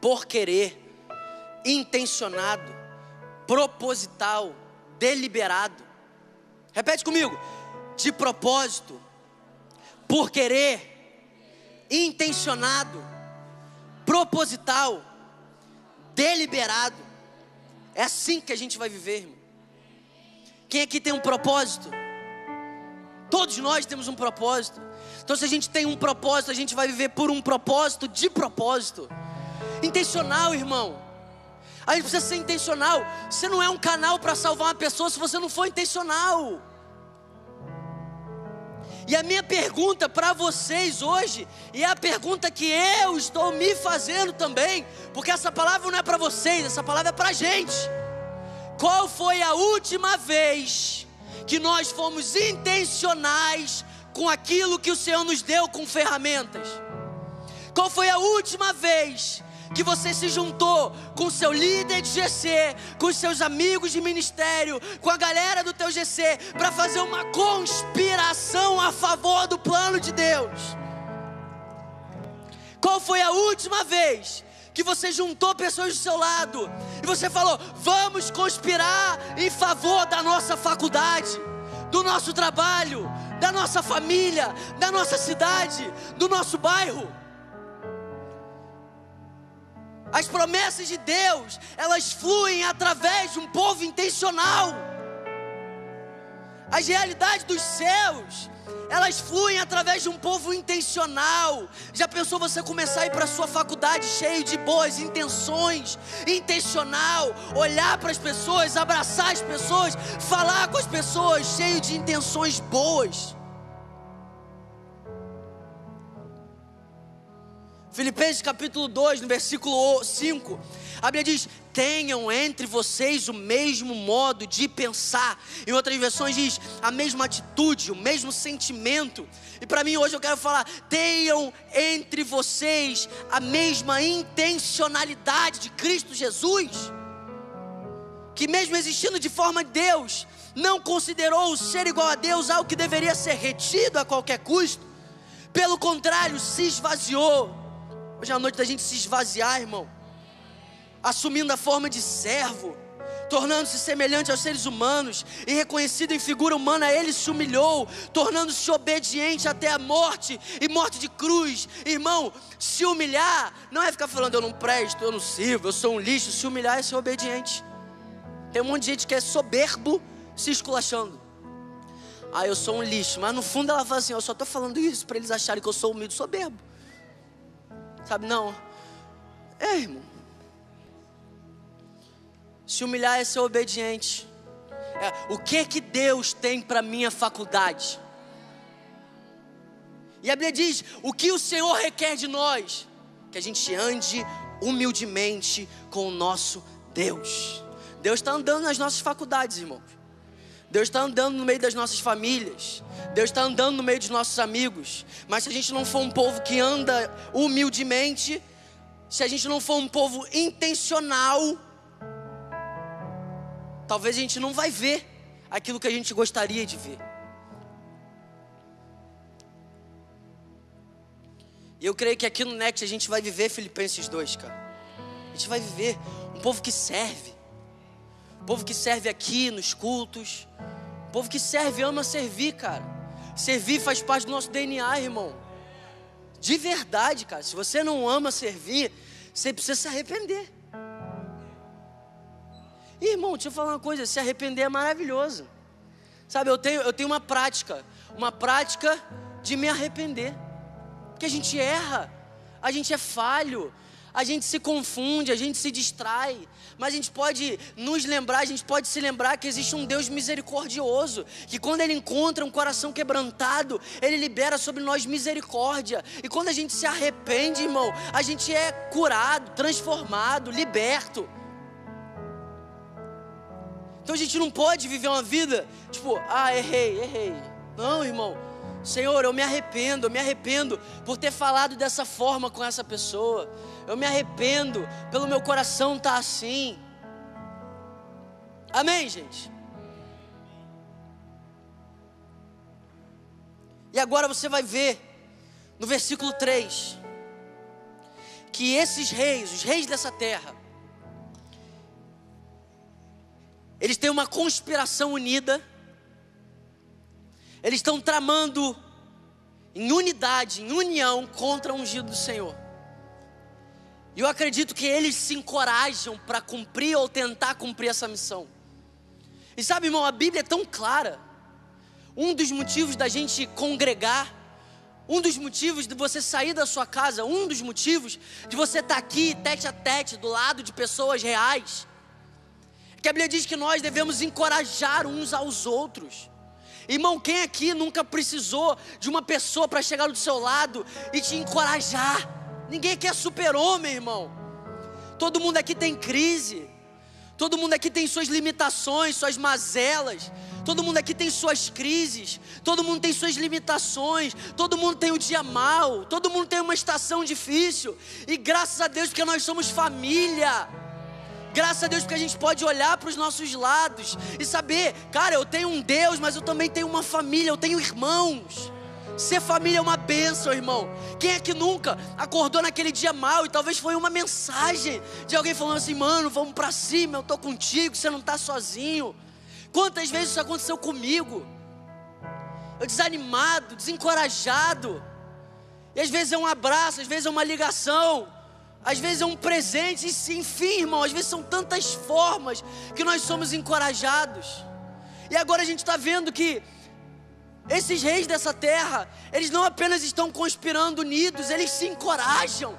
por querer, intencionado, proposital, deliberado. Repete comigo. De propósito, por querer, intencionado, proposital, deliberado. É assim que a gente vai viver, irmão. Quem aqui tem um propósito? Todos nós temos um propósito. Então, se a gente tem um propósito, a gente vai viver por um propósito de propósito. Intencional, irmão. A gente precisa ser intencional. Você não é um canal para salvar uma pessoa se você não for intencional. E a minha pergunta para vocês hoje, e é a pergunta que eu estou me fazendo também, porque essa palavra não é para vocês, essa palavra é para a gente. Qual foi a última vez que nós fomos intencionais com aquilo que o Senhor nos deu com ferramentas? Qual foi a última vez que você se juntou com seu líder de GC, com seus amigos de ministério, com a galera do teu GC, para fazer uma conspiração a favor do plano de Deus. Qual foi a última vez que você juntou pessoas do seu lado e você falou: vamos conspirar em favor da nossa faculdade, do nosso trabalho, da nossa família, da nossa cidade, do nosso bairro. As promessas de Deus, elas fluem através de um povo intencional. As realidades dos céus, elas fluem através de um povo intencional. Já pensou você começar a ir para a sua faculdade cheio de boas intenções, intencional, olhar para as pessoas, abraçar as pessoas, falar com as pessoas, cheio de intenções boas. Filipenses capítulo 2, no versículo 5, a Bíblia diz: tenham entre vocês o mesmo modo de pensar. Em outras versões diz a mesma atitude, o mesmo sentimento. E para mim hoje eu quero falar: tenham entre vocês a mesma intencionalidade de Cristo Jesus. Que mesmo existindo de forma de Deus, não considerou o ser igual a Deus algo que deveria ser retido a qualquer custo. Pelo contrário, se esvaziou Hoje é a noite da gente se esvaziar, irmão. Assumindo a forma de servo, tornando-se semelhante aos seres humanos e reconhecido em figura humana, ele se humilhou, tornando-se obediente até a morte e morte de cruz. Irmão, se humilhar não é ficar falando eu não presto, eu não sirvo, eu sou um lixo. Se humilhar é ser obediente. Tem um monte de gente que é soberbo se esculachando. Ah, eu sou um lixo, mas no fundo ela fala assim: eu só estou falando isso para eles acharem que eu sou humilde soberbo. Sabe, não. É, irmão. Se humilhar é ser obediente. É, o que que Deus tem para minha faculdade? E a Bíblia diz: o que o Senhor requer de nós? Que a gente ande humildemente com o nosso Deus. Deus está andando nas nossas faculdades, irmãos. Deus está andando no meio das nossas famílias. Deus está andando no meio dos nossos amigos. Mas se a gente não for um povo que anda humildemente, se a gente não for um povo intencional, talvez a gente não vai ver aquilo que a gente gostaria de ver. E eu creio que aqui no Next a gente vai viver Filipenses 2, cara. A gente vai viver um povo que serve povo que serve aqui nos cultos. povo que serve ama servir, cara. Servir faz parte do nosso DNA, irmão. De verdade, cara. Se você não ama servir, você precisa se arrepender. E, irmão, deixa eu falar uma coisa: se arrepender é maravilhoso. Sabe, eu tenho, eu tenho uma prática, uma prática de me arrepender. Porque a gente erra, a gente é falho, a gente se confunde, a gente se distrai, mas a gente pode nos lembrar, a gente pode se lembrar que existe um Deus misericordioso, que quando Ele encontra um coração quebrantado, Ele libera sobre nós misericórdia, e quando a gente se arrepende, irmão, a gente é curado, transformado, liberto. Então a gente não pode viver uma vida tipo, ah, errei, errei. Não, irmão. Senhor, eu me arrependo, eu me arrependo por ter falado dessa forma com essa pessoa eu me arrependo pelo meu coração estar tá assim. Amém, gente? E agora você vai ver no versículo 3 que esses reis, os reis dessa terra, eles têm uma conspiração unida, eles estão tramando em unidade, em união contra o ungido do Senhor. E eu acredito que eles se encorajam para cumprir ou tentar cumprir essa missão. E sabe, irmão, a Bíblia é tão clara. Um dos motivos da gente congregar, um dos motivos de você sair da sua casa, um dos motivos de você estar tá aqui tete a tete, do lado de pessoas reais, é que a Bíblia diz que nós devemos encorajar uns aos outros. Irmão, quem aqui nunca precisou de uma pessoa para chegar do seu lado e te encorajar? Ninguém aqui é super-homem, irmão. Todo mundo aqui tem crise. Todo mundo aqui tem suas limitações, suas mazelas. Todo mundo aqui tem suas crises. Todo mundo tem suas limitações. Todo mundo tem um dia mal. Todo mundo tem uma estação difícil. E graças a Deus, porque nós somos família. Graças a Deus, porque a gente pode olhar para os nossos lados e saber, cara, eu tenho um Deus, mas eu também tenho uma família, eu tenho irmãos. Ser família é uma bênção, irmão. Quem é que nunca acordou naquele dia mal e talvez foi uma mensagem de alguém falando assim: mano, vamos para cima, eu tô contigo, você não tá sozinho. Quantas vezes isso aconteceu comigo? Eu desanimado, desencorajado. E às vezes é um abraço, às vezes é uma ligação, às vezes é um presente, e enfim, irmão, às vezes são tantas formas que nós somos encorajados. E agora a gente está vendo que esses reis dessa terra, eles não apenas estão conspirando unidos, eles se encorajam.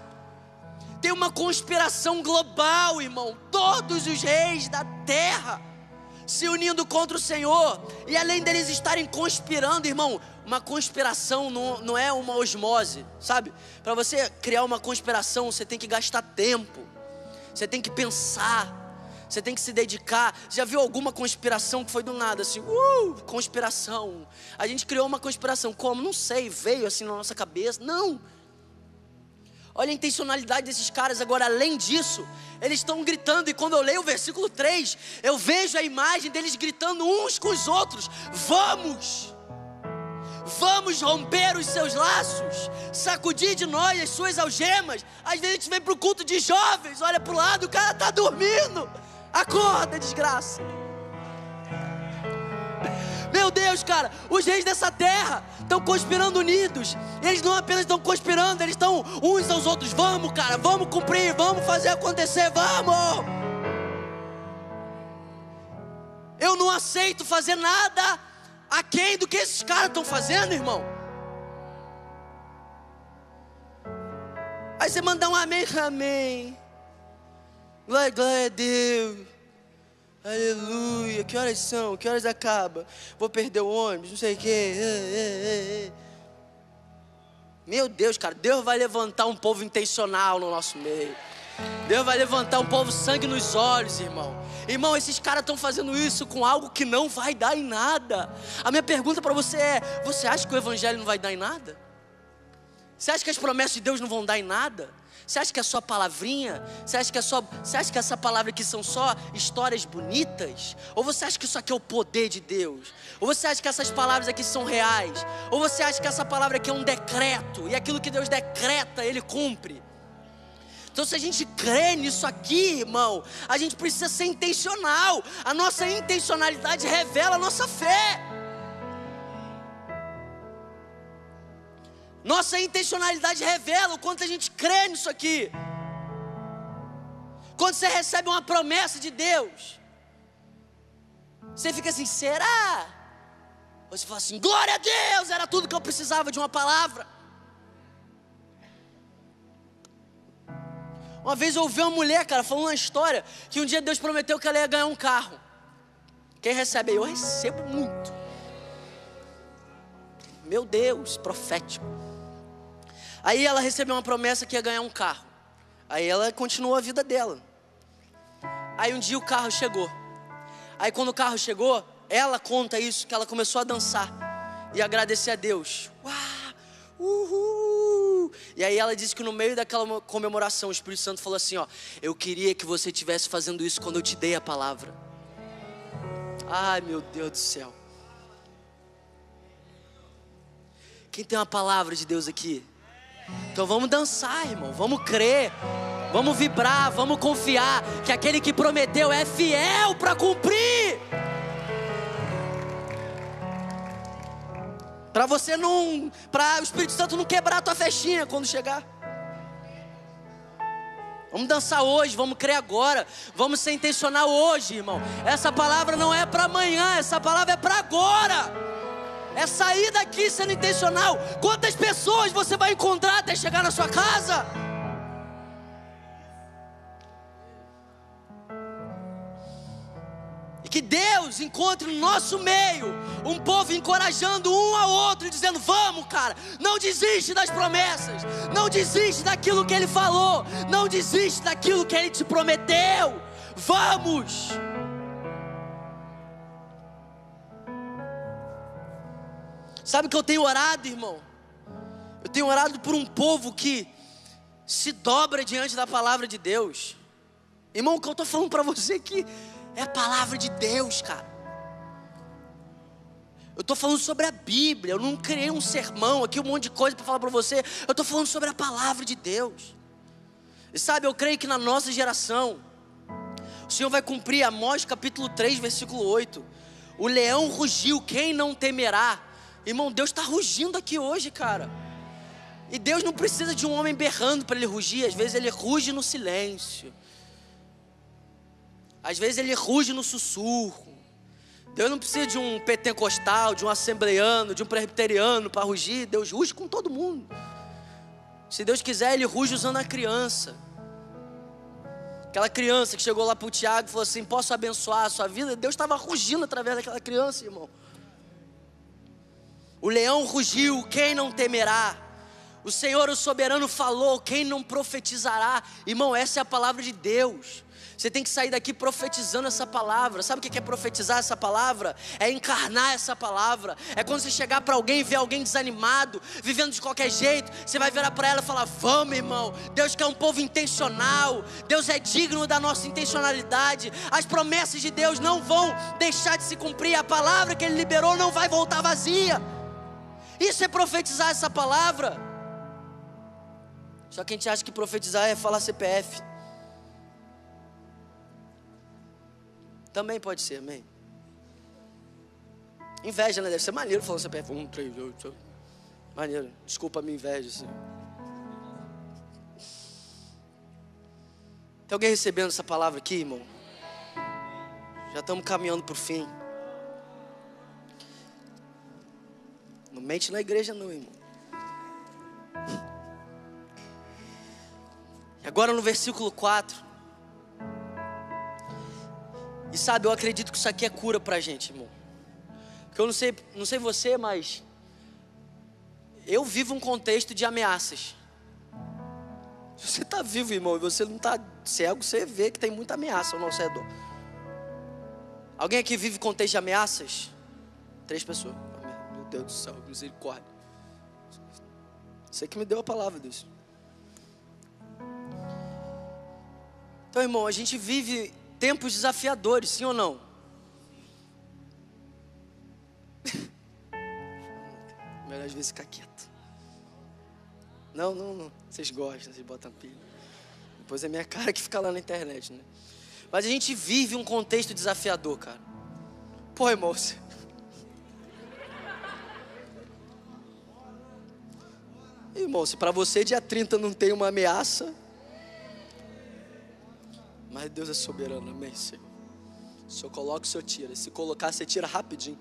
Tem uma conspiração global, irmão. Todos os reis da terra se unindo contra o Senhor. E além deles estarem conspirando, irmão, uma conspiração não, não é uma osmose, sabe? Para você criar uma conspiração, você tem que gastar tempo, você tem que pensar, você tem que se dedicar. Já viu alguma conspiração que foi do nada, assim, uh, conspiração. A gente criou uma conspiração, como? Não sei, veio assim na nossa cabeça. Não. Olha a intencionalidade desses caras. Agora, além disso, eles estão gritando, e quando eu leio o versículo 3, eu vejo a imagem deles gritando uns com os outros: Vamos! Vamos romper os seus laços, sacudir de nós as suas algemas. Às vezes a gente vem para o culto de jovens, olha para o lado, o cara está dormindo. Acorda, desgraça. Meu Deus, cara, os reis dessa terra estão conspirando unidos. Eles não apenas estão conspirando, eles estão uns aos outros. Vamos, cara, vamos cumprir, vamos fazer acontecer, vamos. Eu não aceito fazer nada aquém do que esses caras estão fazendo, irmão. Aí você mandar um amém, amém. Glória, glória a Deus. Aleluia. Que horas são? Que horas acaba? Vou perder o ônibus, não sei o quê. Meu Deus, cara, Deus vai levantar um povo intencional no nosso meio. Deus vai levantar um povo sangue nos olhos, irmão. Irmão, esses caras estão fazendo isso com algo que não vai dar em nada. A minha pergunta para você é: você acha que o evangelho não vai dar em nada? Você acha que as promessas de Deus não vão dar em nada? Você acha que é só palavrinha? Você acha que é só, você acha que essa palavra aqui são só histórias bonitas? Ou você acha que isso aqui é o poder de Deus? Ou você acha que essas palavras aqui são reais? Ou você acha que essa palavra aqui é um decreto e aquilo que Deus decreta, ele cumpre? Então, se a gente crê nisso aqui, irmão, a gente precisa ser intencional. A nossa intencionalidade revela a nossa fé. Nossa intencionalidade revela o quanto a gente crê nisso aqui. Quando você recebe uma promessa de Deus, você fica assim: será? Você fala assim: glória a Deus, era tudo que eu precisava de uma palavra. Uma vez eu ouvi uma mulher, cara, falando uma história que um dia Deus prometeu que ela ia ganhar um carro. Quem recebe aí? Eu recebo muito. Meu Deus, profético. Aí ela recebeu uma promessa que ia ganhar um carro. Aí ela continuou a vida dela. Aí um dia o carro chegou. Aí quando o carro chegou, ela conta isso, que ela começou a dançar e agradecer a Deus. Uau! Uhul! E aí ela disse que no meio daquela comemoração, o Espírito Santo falou assim: ó, eu queria que você estivesse fazendo isso quando eu te dei a palavra. Ai meu Deus do céu. Quem tem uma palavra de Deus aqui? Então vamos dançar, irmão. Vamos crer. Vamos vibrar, vamos confiar que aquele que prometeu é fiel para cumprir. Para você não, para o Espírito Santo não quebrar a tua festinha quando chegar. Vamos dançar hoje, vamos crer agora, vamos ser intencional hoje, irmão. Essa palavra não é para amanhã, essa palavra é para agora é sair daqui sendo intencional. Quantas pessoas você vai encontrar até chegar na sua casa? E que Deus encontre no nosso meio um povo encorajando um ao outro dizendo: Vamos, cara, não desiste das promessas, não desiste daquilo que Ele falou, não desiste daquilo que Ele te prometeu. Vamos! Sabe que eu tenho orado, irmão? Eu tenho orado por um povo que se dobra diante da palavra de Deus. Irmão, o que eu estou falando para você aqui é a palavra de Deus, cara. Eu estou falando sobre a Bíblia. Eu não criei um sermão aqui, um monte de coisa para falar para você. Eu estou falando sobre a palavra de Deus. E sabe, eu creio que na nossa geração, o Senhor vai cumprir Amós capítulo 3, versículo 8. O leão rugiu, quem não temerá? Irmão, Deus está rugindo aqui hoje, cara. E Deus não precisa de um homem berrando para ele rugir, às vezes ele ruge no silêncio. Às vezes ele ruge no sussurro. Deus não precisa de um pentecostal, de um assembleiano, de um presbiteriano para rugir. Deus ruge com todo mundo. Se Deus quiser, Ele ruge usando a criança. Aquela criança que chegou lá para o Tiago e falou assim: Posso abençoar a sua vida? Deus estava rugindo através daquela criança, irmão. O leão rugiu, quem não temerá? O Senhor, o soberano, falou: quem não profetizará? Irmão, essa é a palavra de Deus. Você tem que sair daqui profetizando essa palavra. Sabe o que é profetizar essa palavra? É encarnar essa palavra. É quando você chegar para alguém e ver alguém desanimado, vivendo de qualquer jeito, você vai virar para ela e falar: Vamos, irmão. Deus quer um povo intencional. Deus é digno da nossa intencionalidade. As promessas de Deus não vão deixar de se cumprir. A palavra que Ele liberou não vai voltar vazia. Isso é profetizar essa palavra. Só que a gente acha que profetizar é falar CPF. Também pode ser, amém. Inveja, né? Deve ser maneiro falando CPF. Um, três, oito. Maneiro. Desculpa a minha inveja, assim. Tem alguém recebendo essa palavra aqui, irmão? Já estamos caminhando para o fim. Mente na igreja, não, irmão. Agora no versículo 4. E sabe, eu acredito que isso aqui é cura pra gente, irmão. Porque eu não sei, não sei você, mas eu vivo um contexto de ameaças. Se você está vivo, irmão, e você não está cego, você vê que tem muita ameaça ao nosso redor. Alguém aqui vive contexto de ameaças? Três pessoas. Deus do céu, misericórdia. Você que me deu a palavra disso. Então, irmão, a gente vive tempos desafiadores, sim ou não? Melhor às vezes ficar quieto. Não, não, não. Vocês gostam, vocês botam pilha. Depois é minha cara que fica lá na internet, né? Mas a gente vive um contexto desafiador, cara. Pô, irmão, Irmão, se para você dia 30 não tem uma ameaça, mas Deus é soberano, amém, Senhor. Se eu coloco, o Senhor tira. Se colocar, você tira rapidinho.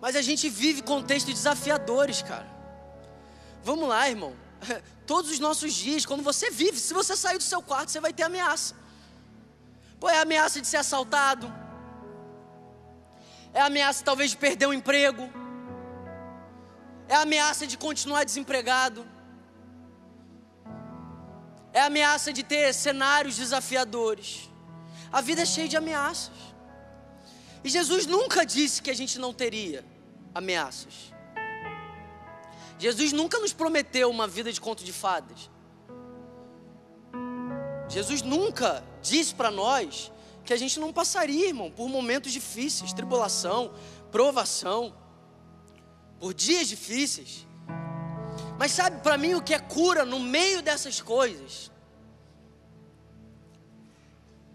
Mas a gente vive contextos desafiadores, cara. Vamos lá, irmão. Todos os nossos dias, quando você vive, se você sair do seu quarto, você vai ter ameaça. Pô, é ameaça de ser assaltado. É ameaça talvez de perder um emprego. É a ameaça de continuar desempregado é a ameaça de ter cenários desafiadores. A vida é cheia de ameaças. E Jesus nunca disse que a gente não teria ameaças. Jesus nunca nos prometeu uma vida de conto de fadas. Jesus nunca disse para nós que a gente não passaria, irmão, por momentos difíceis, tribulação, provação, por dias difíceis. Mas sabe para mim o que é cura no meio dessas coisas?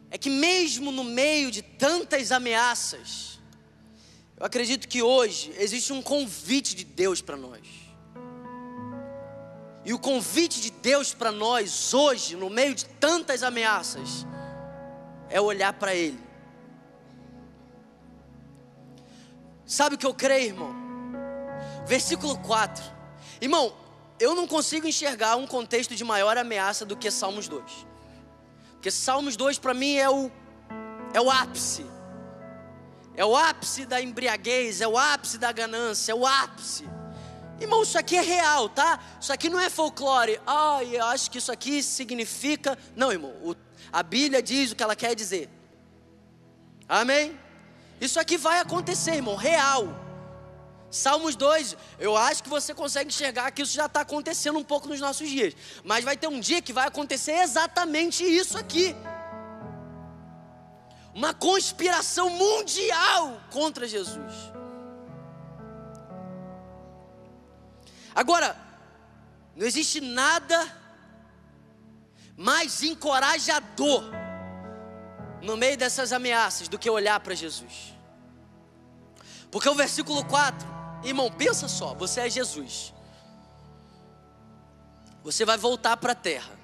É que mesmo no meio de tantas ameaças, eu acredito que hoje existe um convite de Deus para nós. E o convite de Deus para nós hoje, no meio de tantas ameaças, é olhar para Ele. Sabe o que eu creio, irmão? Versículo 4. Irmão, eu não consigo enxergar um contexto de maior ameaça do que Salmos 2. Porque Salmos 2 para mim é o, é o ápice. É o ápice da embriaguez, é o ápice da ganância, é o ápice. Irmão, isso aqui é real, tá? Isso aqui não é folclore. Ah, eu acho que isso aqui significa. Não, irmão. O, a Bíblia diz o que ela quer dizer. Amém? Isso aqui vai acontecer, irmão, real. Salmos 2, eu acho que você consegue enxergar que isso já está acontecendo um pouco nos nossos dias. Mas vai ter um dia que vai acontecer exatamente isso aqui. uma conspiração mundial contra Jesus. Agora, não existe nada mais encorajador no meio dessas ameaças do que olhar para Jesus. Porque o versículo 4, irmão, pensa só, você é Jesus. Você vai voltar para a terra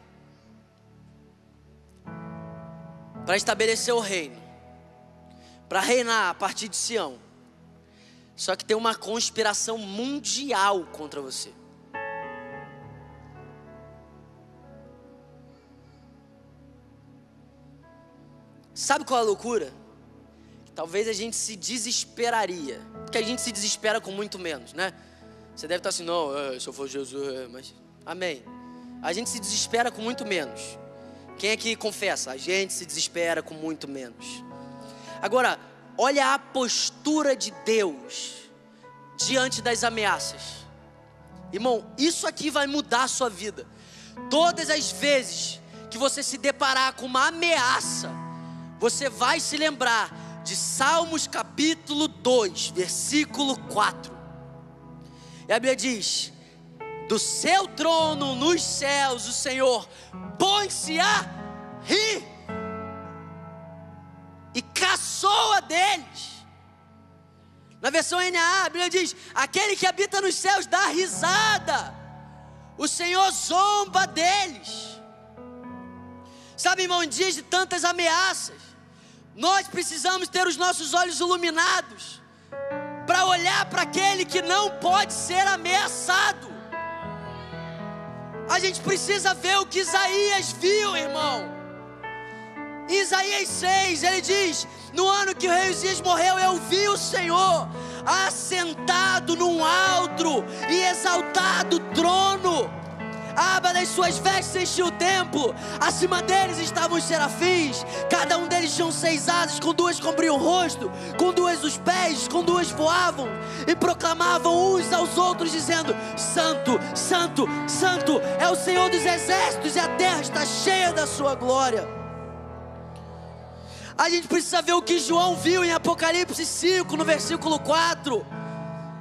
para estabelecer o reino, para reinar a partir de Sião. Só que tem uma conspiração mundial contra você. Sabe qual é a loucura? Talvez a gente se desesperaria, porque a gente se desespera com muito menos, né? Você deve estar assim, não, é, se eu for Jesus, é, mas amém. A gente se desespera com muito menos. Quem é que confessa? A gente se desespera com muito menos. Agora, olha a postura de Deus diante das ameaças. Irmão, isso aqui vai mudar a sua vida. Todas as vezes que você se deparar com uma ameaça, você vai se lembrar de Salmos capítulo 2, versículo 4. E a Bíblia diz: Do seu trono nos céus, o Senhor põe-se a rir e caçoa deles. Na versão NA, a Bíblia diz: Aquele que habita nos céus dá risada, o Senhor zomba deles. Sabe, irmão, dias de tantas ameaças, nós precisamos ter os nossos olhos iluminados para olhar para aquele que não pode ser ameaçado. A gente precisa ver o que Isaías viu, irmão. Isaías 6, ele diz: No ano que o rei Uzias morreu, eu vi o Senhor assentado num alto e exaltado trono aba das suas vestes enchia o templo, acima deles estavam os serafins, cada um deles tinha seis asas, com duas cobriam o rosto, com duas os pés, com duas voavam, e proclamavam uns aos outros, dizendo: Santo, Santo, Santo é o Senhor dos exércitos, e a terra está cheia da sua glória. A gente precisa ver o que João viu em Apocalipse 5, no versículo 4.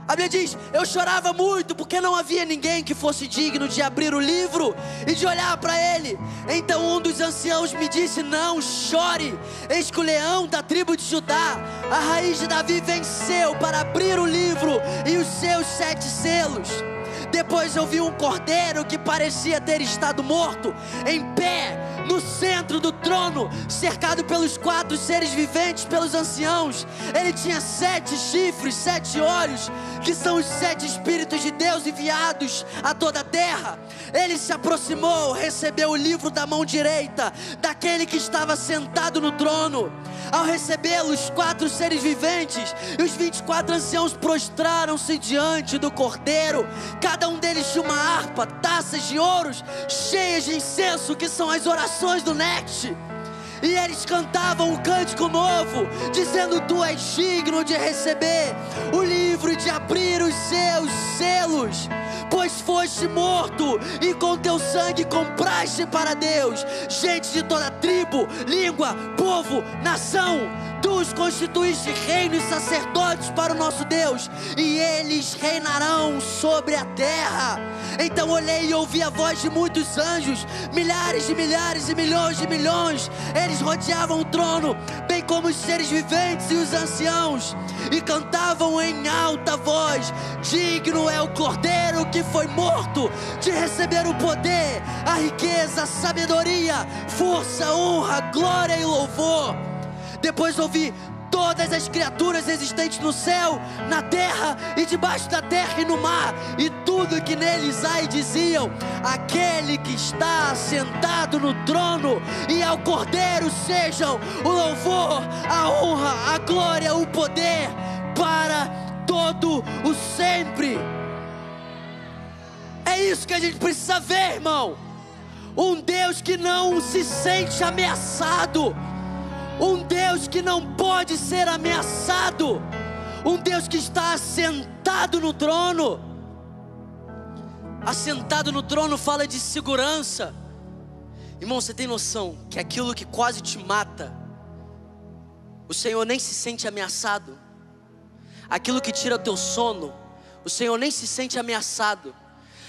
A Bíblia diz: Eu chorava muito porque não havia ninguém que fosse digno de abrir o livro e de olhar para ele. Então um dos anciãos me disse: Não chore, eis que o leão da tribo de Judá, a raiz de Davi, venceu para abrir o livro e os seus sete selos. Depois eu vi um cordeiro que parecia ter estado morto, em pé no centro do trono, cercado pelos quatro seres viventes, pelos anciãos. Ele tinha sete chifres, sete olhos, que são os sete Espíritos de Deus enviados a toda a terra. Ele se aproximou, recebeu o livro da mão direita daquele que estava sentado no trono. Ao recebê-lo, os quatro seres viventes e os vinte e quatro anciãos prostraram-se diante do cordeiro. Cada um deles tinha uma harpa, taças de ouros cheias de incenso, que são as orações do Next. E eles cantavam um cântico novo, dizendo: Tu és digno de receber o livro e de abrir os seus selos, pois foste morto e com teu sangue compraste para Deus gente de toda tribo, língua, povo, nação Tu os constituíste reino e sacerdotes para o nosso Deus, e eles reinarão sobre a terra. Então olhei e ouvi a voz de muitos anjos, milhares de milhares e milhões de milhões. Eles rodeavam o trono, bem como os seres viventes e os anciãos, e cantavam em alta voz: Digno é o cordeiro que foi morto de receber o poder, a riqueza, a sabedoria, força, honra, glória e louvor. Depois ouvi todas as criaturas existentes no céu, na terra e debaixo da terra e no mar, e tudo que neles há, e diziam: Aquele que está sentado no trono e ao Cordeiro sejam o louvor, a honra, a glória, o poder para todo o sempre. É isso que a gente precisa ver, irmão. Um Deus que não se sente ameaçado um Deus que não pode ser ameaçado, um Deus que está assentado no trono. Assentado no trono fala de segurança. Irmão, você tem noção que aquilo que quase te mata o Senhor nem se sente ameaçado. Aquilo que tira teu sono, o Senhor nem se sente ameaçado.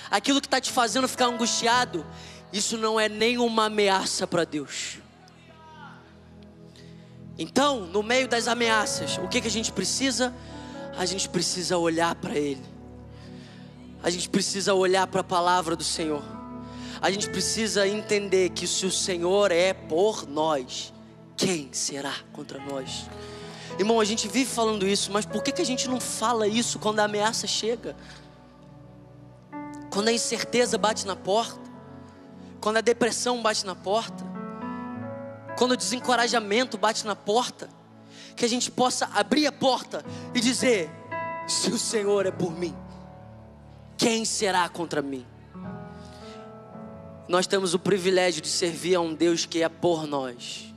Aquilo que está te fazendo ficar angustiado, isso não é nenhuma ameaça para Deus. Então, no meio das ameaças, o que, que a gente precisa? A gente precisa olhar para Ele. A gente precisa olhar para a palavra do Senhor. A gente precisa entender que se o Senhor é por nós, quem será contra nós? Irmão, a gente vive falando isso, mas por que, que a gente não fala isso quando a ameaça chega? Quando a incerteza bate na porta? Quando a depressão bate na porta? Quando o desencorajamento bate na porta? Que a gente possa abrir a porta e dizer: se o Senhor é por mim, quem será contra mim? Nós temos o privilégio de servir a um Deus que é por nós.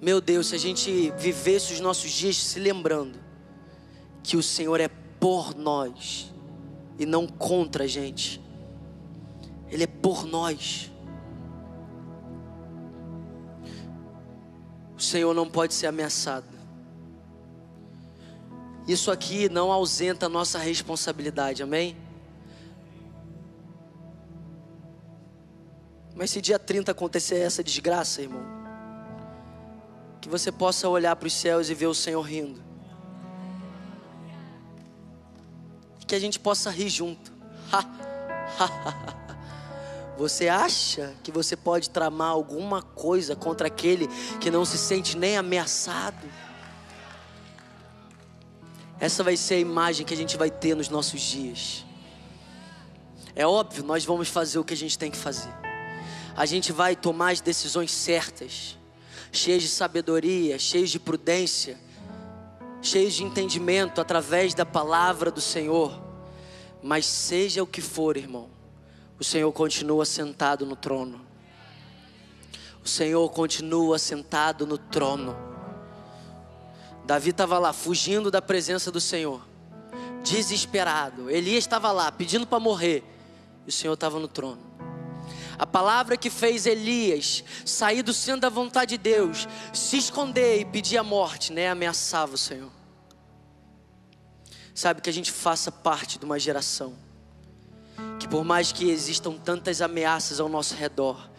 Meu Deus, se a gente vivesse os nossos dias se lembrando que o Senhor é por nós e não contra a gente, Ele é por nós. O Senhor não pode ser ameaçado. Isso aqui não ausenta a nossa responsabilidade, amém? Mas se dia 30 acontecer essa desgraça, irmão, que você possa olhar para os céus e ver o Senhor rindo. Que a gente possa rir junto. Você acha que você pode tramar alguma coisa contra aquele que não se sente nem ameaçado? Essa vai ser a imagem que a gente vai ter nos nossos dias. É óbvio, nós vamos fazer o que a gente tem que fazer. A gente vai tomar as decisões certas cheios de sabedoria, cheios de prudência, cheios de entendimento através da palavra do Senhor. Mas seja o que for, irmão, o Senhor continua sentado no trono. O Senhor continua sentado no trono. Davi estava lá, fugindo da presença do Senhor, desesperado. Elias estava lá, pedindo para morrer, e o Senhor estava no trono. A palavra que fez Elias sair do centro da vontade de Deus, se esconder e pedir a morte, né? Ameaçava o Senhor. Sabe que a gente faça parte de uma geração que por mais que existam tantas ameaças ao nosso redor,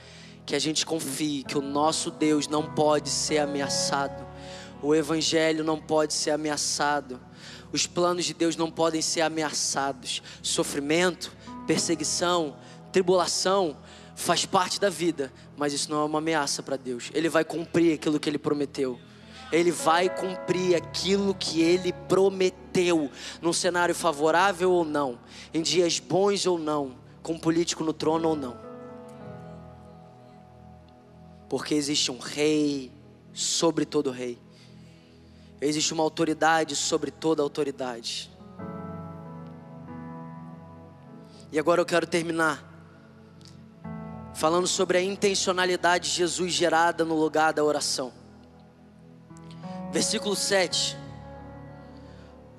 que a gente confie que o nosso Deus não pode ser ameaçado. O evangelho não pode ser ameaçado. Os planos de Deus não podem ser ameaçados. Sofrimento, perseguição, tribulação, faz parte da vida, mas isso não é uma ameaça para Deus. Ele vai cumprir aquilo que ele prometeu. Ele vai cumprir aquilo que ele prometeu, num cenário favorável ou não, em dias bons ou não, com um político no trono ou não. Porque existe um rei sobre todo rei. Existe uma autoridade sobre toda autoridade. E agora eu quero terminar falando sobre a intencionalidade de Jesus gerada no lugar da oração. Versículo 7.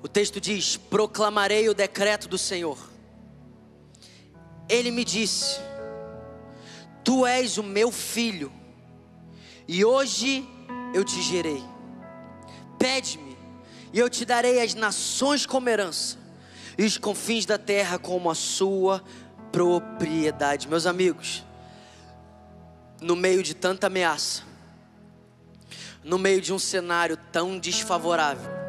O texto diz: Proclamarei o decreto do Senhor. Ele me disse: Tu és o meu filho, e hoje eu te gerei. Pede-me, e eu te darei as nações como herança, e os confins da terra como a sua propriedade. Meus amigos, no meio de tanta ameaça, no meio de um cenário tão desfavorável,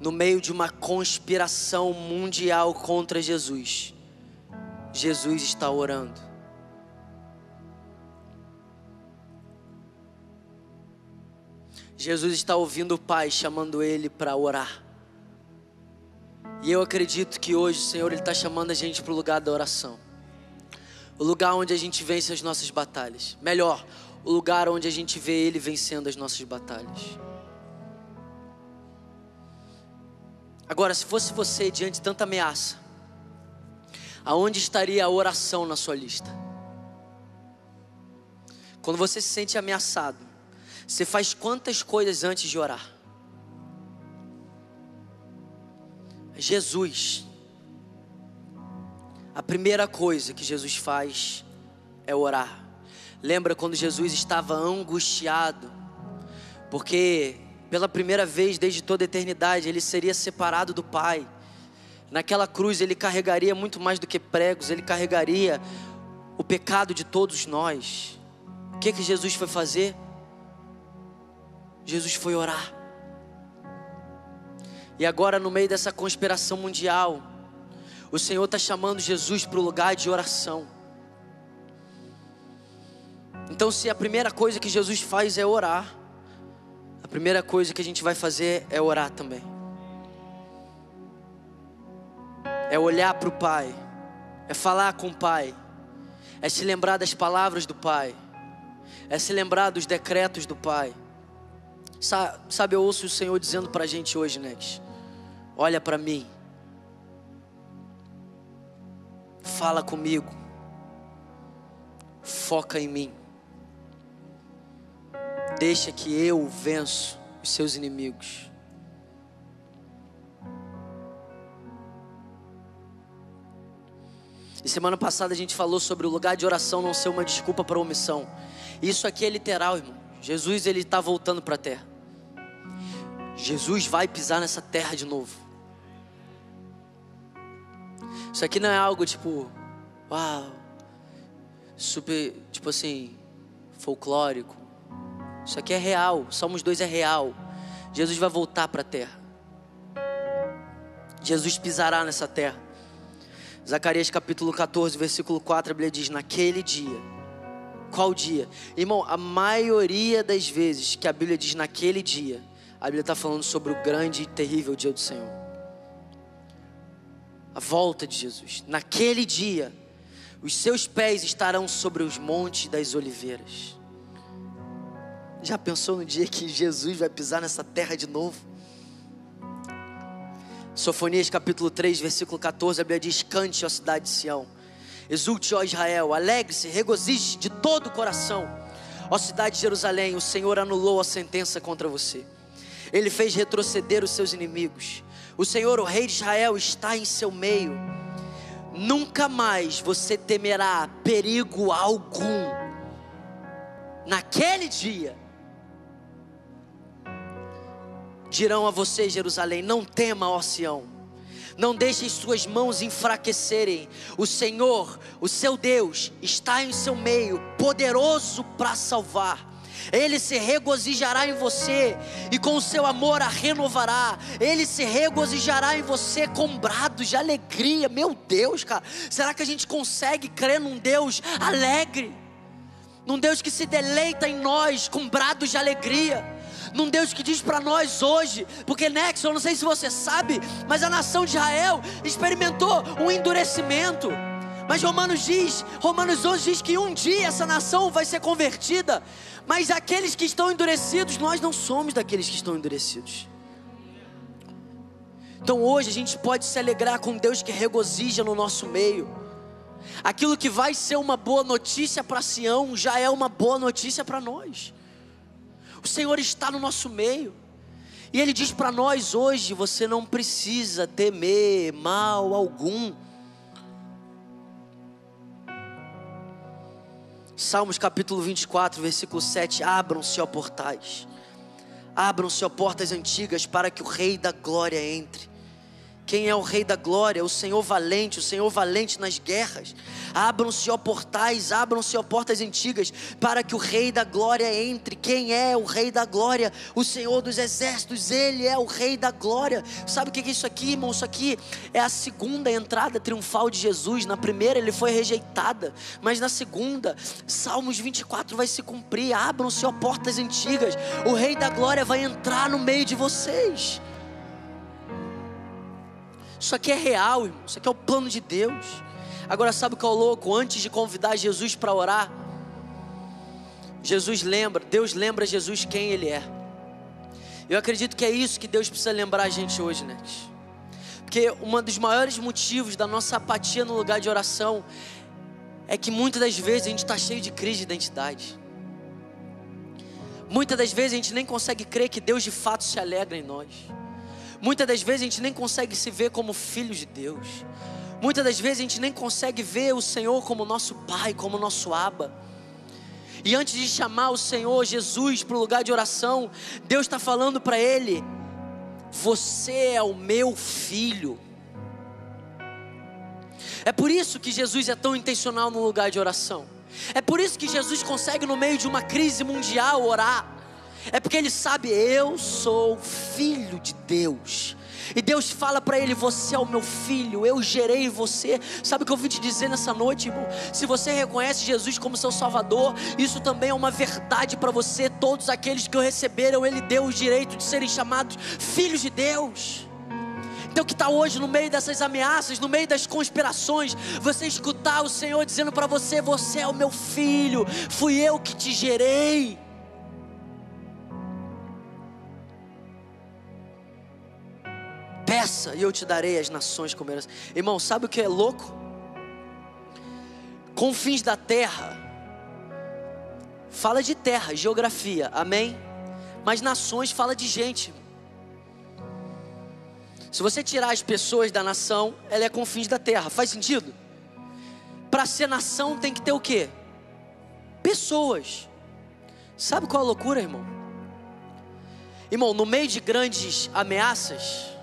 no meio de uma conspiração mundial contra Jesus, Jesus está orando. Jesus está ouvindo o Pai chamando ele para orar. E eu acredito que hoje o Senhor está chamando a gente para o lugar da oração o lugar onde a gente vence as nossas batalhas. Melhor, o lugar onde a gente vê Ele vencendo as nossas batalhas. Agora, se fosse você diante de tanta ameaça, aonde estaria a oração na sua lista? Quando você se sente ameaçado, você faz quantas coisas antes de orar? Jesus a primeira coisa que Jesus faz é orar. Lembra quando Jesus estava angustiado? Porque pela primeira vez desde toda a eternidade ele seria separado do Pai. Naquela cruz ele carregaria muito mais do que pregos, ele carregaria o pecado de todos nós. O que que Jesus foi fazer? Jesus foi orar. E agora, no meio dessa conspiração mundial, o Senhor está chamando Jesus para o lugar de oração. Então, se a primeira coisa que Jesus faz é orar, a primeira coisa que a gente vai fazer é orar também. É olhar para o Pai, é falar com o Pai, é se lembrar das palavras do Pai, é se lembrar dos decretos do Pai. Sabe, eu ouço o Senhor dizendo para a gente hoje, Nex. Olha para mim, fala comigo, foca em mim, deixa que eu venço os seus inimigos. E semana passada a gente falou sobre o lugar de oração não ser uma desculpa para omissão. Isso aqui é literal, irmão. Jesus ele está voltando para a terra. Jesus vai pisar nessa terra de novo. Isso aqui não é algo tipo, uau, super, tipo assim, folclórico. Isso aqui é real. Salmos 2 é real. Jesus vai voltar para a terra. Jesus pisará nessa terra. Zacarias capítulo 14, versículo 4, a Bíblia diz: Naquele dia. Qual dia? Irmão, a maioria das vezes que a Bíblia diz naquele dia, a Bíblia está falando sobre o grande e terrível dia do Senhor a volta de Jesus. Naquele dia, os seus pés estarão sobre os montes das oliveiras. Já pensou no dia que Jesus vai pisar nessa terra de novo? Sofonias capítulo 3, versículo 14, a Bíblia diz: Cante, ó cidade de Sião, exulte, ó Israel, alegre-se, regozije de todo o coração, ó cidade de Jerusalém, o Senhor anulou a sentença contra você, ele fez retroceder os seus inimigos, o Senhor, o Rei de Israel, está em seu meio. Nunca mais você temerá perigo algum. Naquele dia, dirão a você, Jerusalém: Não tema, ó Sião. Não deixe suas mãos enfraquecerem. O Senhor, o seu Deus, está em seu meio, poderoso para salvar. Ele se regozijará em você e com o seu amor a renovará. Ele se regozijará em você com brados de alegria. Meu Deus, cara, será que a gente consegue crer num Deus alegre? Num Deus que se deleita em nós com brados de alegria? Num Deus que diz para nós hoje, porque Nexo, eu não sei se você sabe, mas a nação de Israel experimentou um endurecimento. Mas Romanos diz, Romanos 11 diz que um dia essa nação vai ser convertida. Mas aqueles que estão endurecidos, nós não somos daqueles que estão endurecidos. Então hoje a gente pode se alegrar com Deus que regozija no nosso meio. Aquilo que vai ser uma boa notícia para Sião já é uma boa notícia para nós. O Senhor está no nosso meio. E Ele diz para nós hoje: você não precisa temer mal algum Salmos capítulo 24, versículo 7: Abram-se, ó portais, abram-se, ó portas antigas, para que o Rei da Glória entre. Quem é o Rei da Glória? O Senhor valente, o Senhor valente nas guerras. Abram-se, ó portais, abram-se, ó portas antigas, para que o Rei da Glória entre. Quem é o Rei da Glória? O Senhor dos Exércitos, Ele é o Rei da Glória. Sabe o que é isso aqui, irmão? Isso aqui é a segunda entrada triunfal de Jesus. Na primeira, ele foi rejeitada, mas na segunda, Salmos 24 vai se cumprir. Abram-se, ó portas antigas, o Rei da Glória vai entrar no meio de vocês. Isso aqui é real, irmão. Isso aqui é o plano de Deus. Agora, sabe o que é o louco? Antes de convidar Jesus para orar, Jesus lembra, Deus lembra Jesus quem Ele é. Eu acredito que é isso que Deus precisa lembrar a gente hoje, né? Porque um dos maiores motivos da nossa apatia no lugar de oração é que muitas das vezes a gente está cheio de crise de identidade. Muitas das vezes a gente nem consegue crer que Deus de fato se alegra em nós. Muitas das vezes a gente nem consegue se ver como filhos de Deus. Muitas das vezes a gente nem consegue ver o Senhor como nosso Pai, como nosso Aba. E antes de chamar o Senhor Jesus para o lugar de oração, Deus está falando para ele: Você é o meu filho. É por isso que Jesus é tão intencional no lugar de oração. É por isso que Jesus consegue, no meio de uma crise mundial, orar. É porque ele sabe, eu sou filho de Deus. E Deus fala para ele: Você é o meu filho, eu gerei você. Sabe o que eu vim te dizer nessa noite, irmão? Se você reconhece Jesus como seu Salvador, isso também é uma verdade para você. Todos aqueles que o receberam, Ele deu o direito de serem chamados filhos de Deus. Então, que está hoje no meio dessas ameaças, no meio das conspirações, você escutar o Senhor dizendo para você: Você é o meu filho, fui eu que te gerei. Peça e eu te darei as nações como herança. Irmão, sabe o que é louco? Confins da terra. Fala de terra, geografia, amém? Mas nações fala de gente. Se você tirar as pessoas da nação, ela é confins da terra. Faz sentido? Para ser nação tem que ter o quê? Pessoas. Sabe qual é a loucura, irmão? Irmão, no meio de grandes ameaças,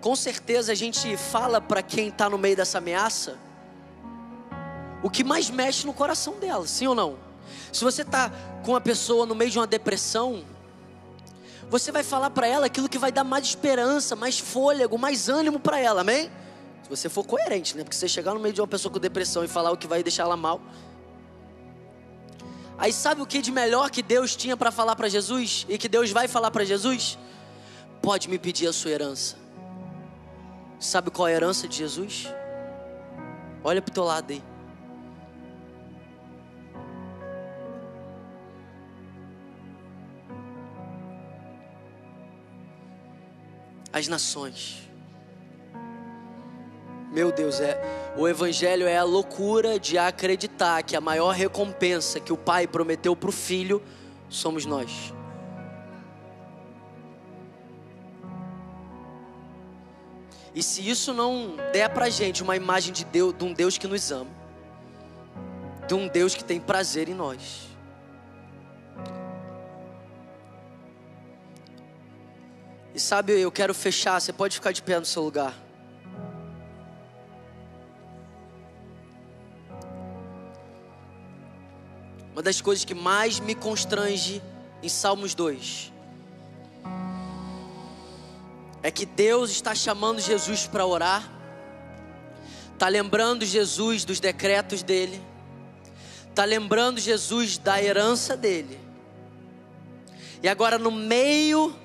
com certeza a gente fala para quem está no meio dessa ameaça o que mais mexe no coração dela, sim ou não? Se você está com uma pessoa no meio de uma depressão, você vai falar para ela aquilo que vai dar mais esperança, mais fôlego, mais ânimo para ela, amém? Se você for coerente, né? Porque você chegar no meio de uma pessoa com depressão e falar o que vai deixar ela mal. Aí sabe o que de melhor que Deus tinha para falar para Jesus e que Deus vai falar para Jesus? Pode me pedir a sua herança. Sabe qual é a herança de Jesus? Olha para o teu lado aí. As nações. Meu Deus, é o evangelho é a loucura de acreditar que a maior recompensa que o pai prometeu para o filho somos nós. E se isso não der para gente uma imagem de, Deus, de um Deus que nos ama, de um Deus que tem prazer em nós, E sabe, eu quero fechar, você pode ficar de pé no seu lugar. Uma das coisas que mais me constrange em Salmos 2 é que Deus está chamando Jesus para orar, está lembrando Jesus dos decretos dele, está lembrando Jesus da herança dele. E agora, no meio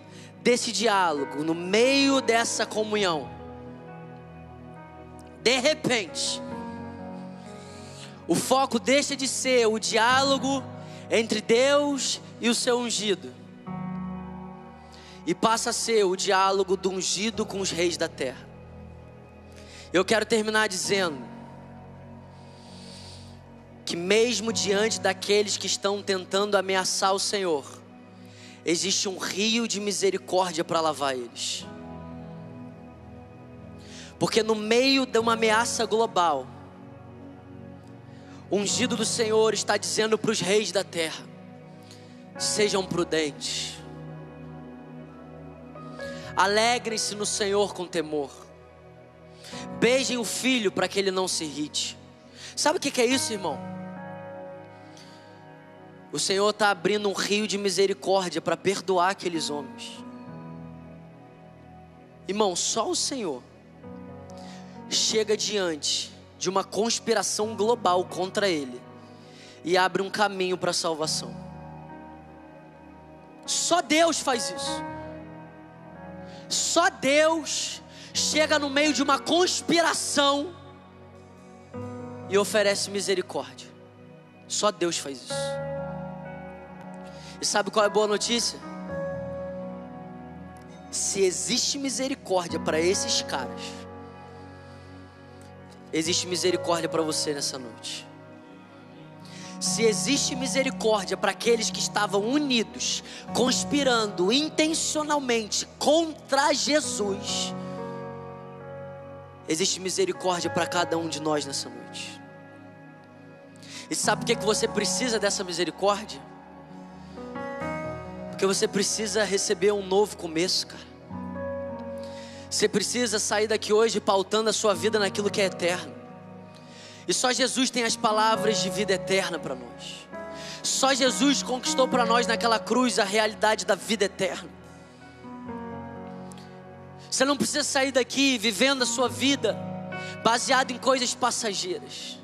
desse diálogo, no meio dessa comunhão, de repente, o foco deixa de ser o diálogo entre Deus e o seu ungido e passa a ser o diálogo do ungido com os reis da terra. Eu quero terminar dizendo que, mesmo diante daqueles que estão tentando ameaçar o Senhor, existe um rio de misericórdia para lavar eles. Porque no meio de uma ameaça global, o ungido do Senhor está dizendo para os reis da terra: sejam prudentes Alegrem-se no Senhor com temor. Beijem o filho para que ele não se irrite. Sabe o que é isso, irmão? O Senhor está abrindo um rio de misericórdia para perdoar aqueles homens. Irmão, só o Senhor chega diante de uma conspiração global contra ele e abre um caminho para a salvação. Só Deus faz isso. Só Deus chega no meio de uma conspiração e oferece misericórdia. Só Deus faz isso. E sabe qual é a boa notícia? Se existe misericórdia para esses caras, existe misericórdia para você nessa noite se existe misericórdia para aqueles que estavam unidos, conspirando intencionalmente contra Jesus, existe misericórdia para cada um de nós nessa noite. E sabe por que, você precisa dessa misericórdia? Porque você precisa receber um novo começo, cara. Você precisa sair daqui hoje pautando a sua vida naquilo que é eterno. E só Jesus tem as palavras de vida eterna para nós. Só Jesus conquistou para nós naquela cruz a realidade da vida eterna. Você não precisa sair daqui vivendo a sua vida baseado em coisas passageiras.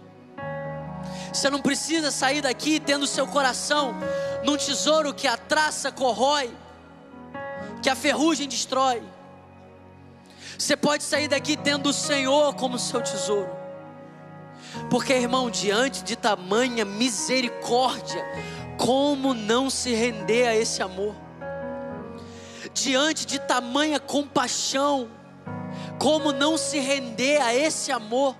Você não precisa sair daqui tendo seu coração num tesouro que a traça corrói, que a ferrugem destrói. Você pode sair daqui tendo o Senhor como seu tesouro. Porque, irmão, diante de tamanha misericórdia, como não se render a esse amor? Diante de tamanha compaixão, como não se render a esse amor?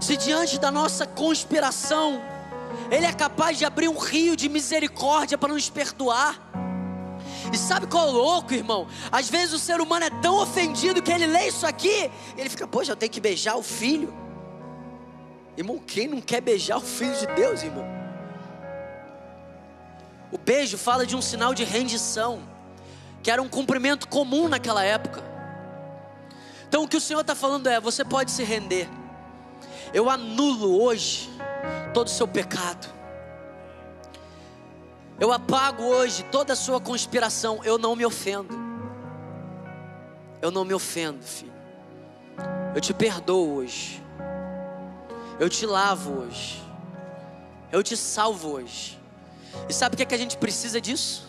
Se diante da nossa conspiração, Ele é capaz de abrir um rio de misericórdia para nos perdoar. E sabe qual é o louco, irmão? Às vezes o ser humano é tão ofendido que ele lê isso aqui, e ele fica, poxa, eu tenho que beijar o filho. Irmão, quem não quer beijar o filho de Deus, irmão? O beijo fala de um sinal de rendição, que era um cumprimento comum naquela época. Então o que o Senhor está falando é: você pode se render. Eu anulo hoje todo o seu pecado. Eu apago hoje toda a sua conspiração. Eu não me ofendo. Eu não me ofendo, filho. Eu te perdoo hoje. Eu te lavo hoje. Eu te salvo hoje. E sabe o que, é que a gente precisa disso?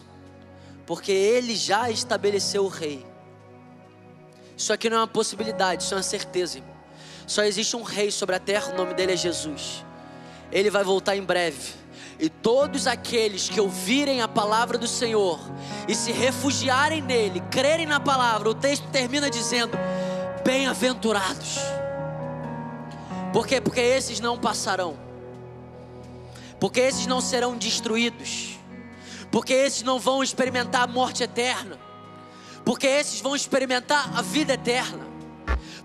Porque Ele já estabeleceu o rei. Isso aqui não é uma possibilidade, isso é uma certeza, irmão. Só existe um rei sobre a terra, o nome dele é Jesus. Ele vai voltar em breve. E todos aqueles que ouvirem a palavra do Senhor e se refugiarem nele, crerem na palavra, o texto termina dizendo: Bem-aventurados. Por quê? Porque esses não passarão. Porque esses não serão destruídos. Porque esses não vão experimentar a morte eterna. Porque esses vão experimentar a vida eterna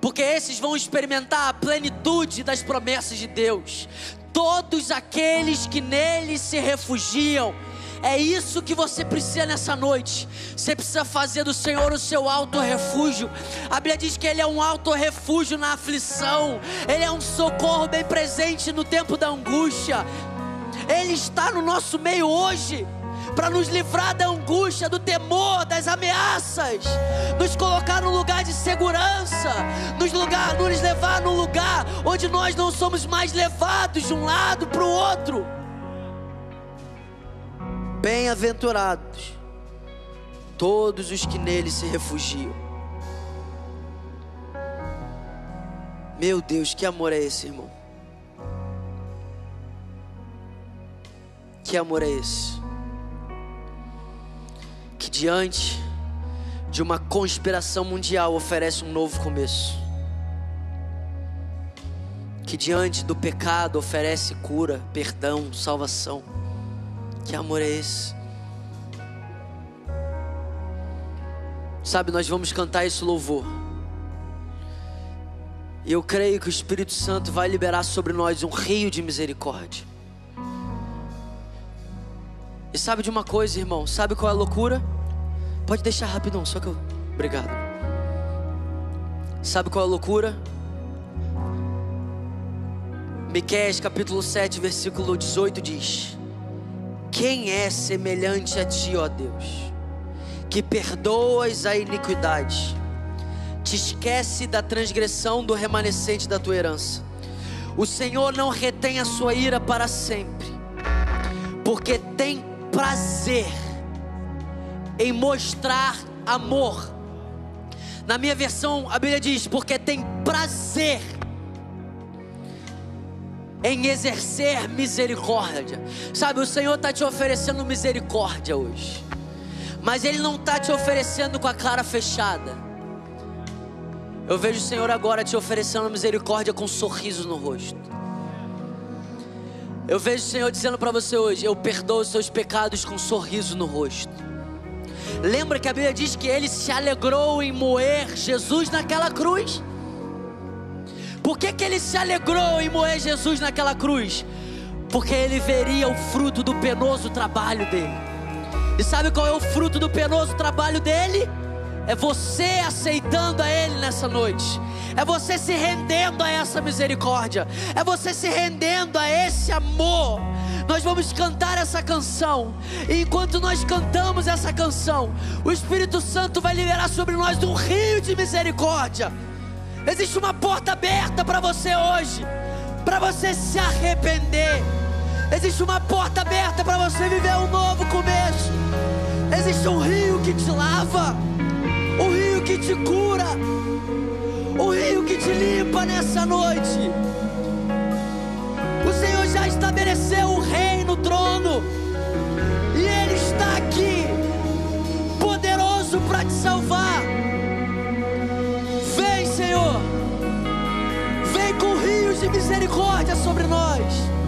porque esses vão experimentar a plenitude das promessas de Deus. Todos aqueles que nele se refugiam, é isso que você precisa nessa noite. Você precisa fazer do Senhor o seu alto refúgio. A Bíblia diz que Ele é um alto refúgio na aflição, Ele é um socorro bem presente no tempo da angústia. Ele está no nosso meio hoje para nos livrar da angústia, do temor, das ameaças, nos colocar num lugar de segurança, nos, lugar, nos levar num lugar onde nós não somos mais levados de um lado para o outro. Bem-aventurados todos os que nele se refugiam. Meu Deus, que amor é esse, irmão? Que amor é esse? que diante de uma conspiração mundial oferece um novo começo. Que diante do pecado oferece cura, perdão, salvação. Que amor é esse? Sabe, nós vamos cantar esse louvor. E eu creio que o Espírito Santo vai liberar sobre nós um rio de misericórdia. E sabe de uma coisa, irmão? Sabe qual é a loucura? Pode deixar rapidão, só que eu. Obrigado. Sabe qual é a loucura? Miqueias capítulo 7, versículo 18 diz: Quem é semelhante a ti, ó Deus, que perdoas a iniquidade, te esquece da transgressão do remanescente da tua herança. O Senhor não retém a sua ira para sempre, porque tem prazer em mostrar amor. Na minha versão, a Bíblia diz: porque tem prazer em exercer misericórdia. Sabe, o Senhor está te oferecendo misericórdia hoje, mas Ele não está te oferecendo com a cara fechada. Eu vejo o Senhor agora te oferecendo misericórdia com um sorriso no rosto. Eu vejo o Senhor dizendo para você hoje: Eu perdoo os seus pecados com um sorriso no rosto. Lembra que a Bíblia diz que ele se alegrou em moer Jesus naquela cruz? Por que, que ele se alegrou em moer Jesus naquela cruz? porque ele veria o fruto do penoso trabalho dele. E sabe qual é o fruto do penoso trabalho dele? É você aceitando a Ele nessa noite. É você se rendendo a essa misericórdia. É você se rendendo a esse amor. Nós vamos cantar essa canção. E enquanto nós cantamos essa canção, o Espírito Santo vai liberar sobre nós um rio de misericórdia. Existe uma porta aberta para você hoje, para você se arrepender. Existe uma porta aberta para você viver um novo começo. Existe um rio que te lava, um rio que te cura, um rio que te limpa nessa noite. O Senhor já estabeleceu o rei no trono, e Ele está aqui, poderoso para te salvar. misericórdia sobre nós.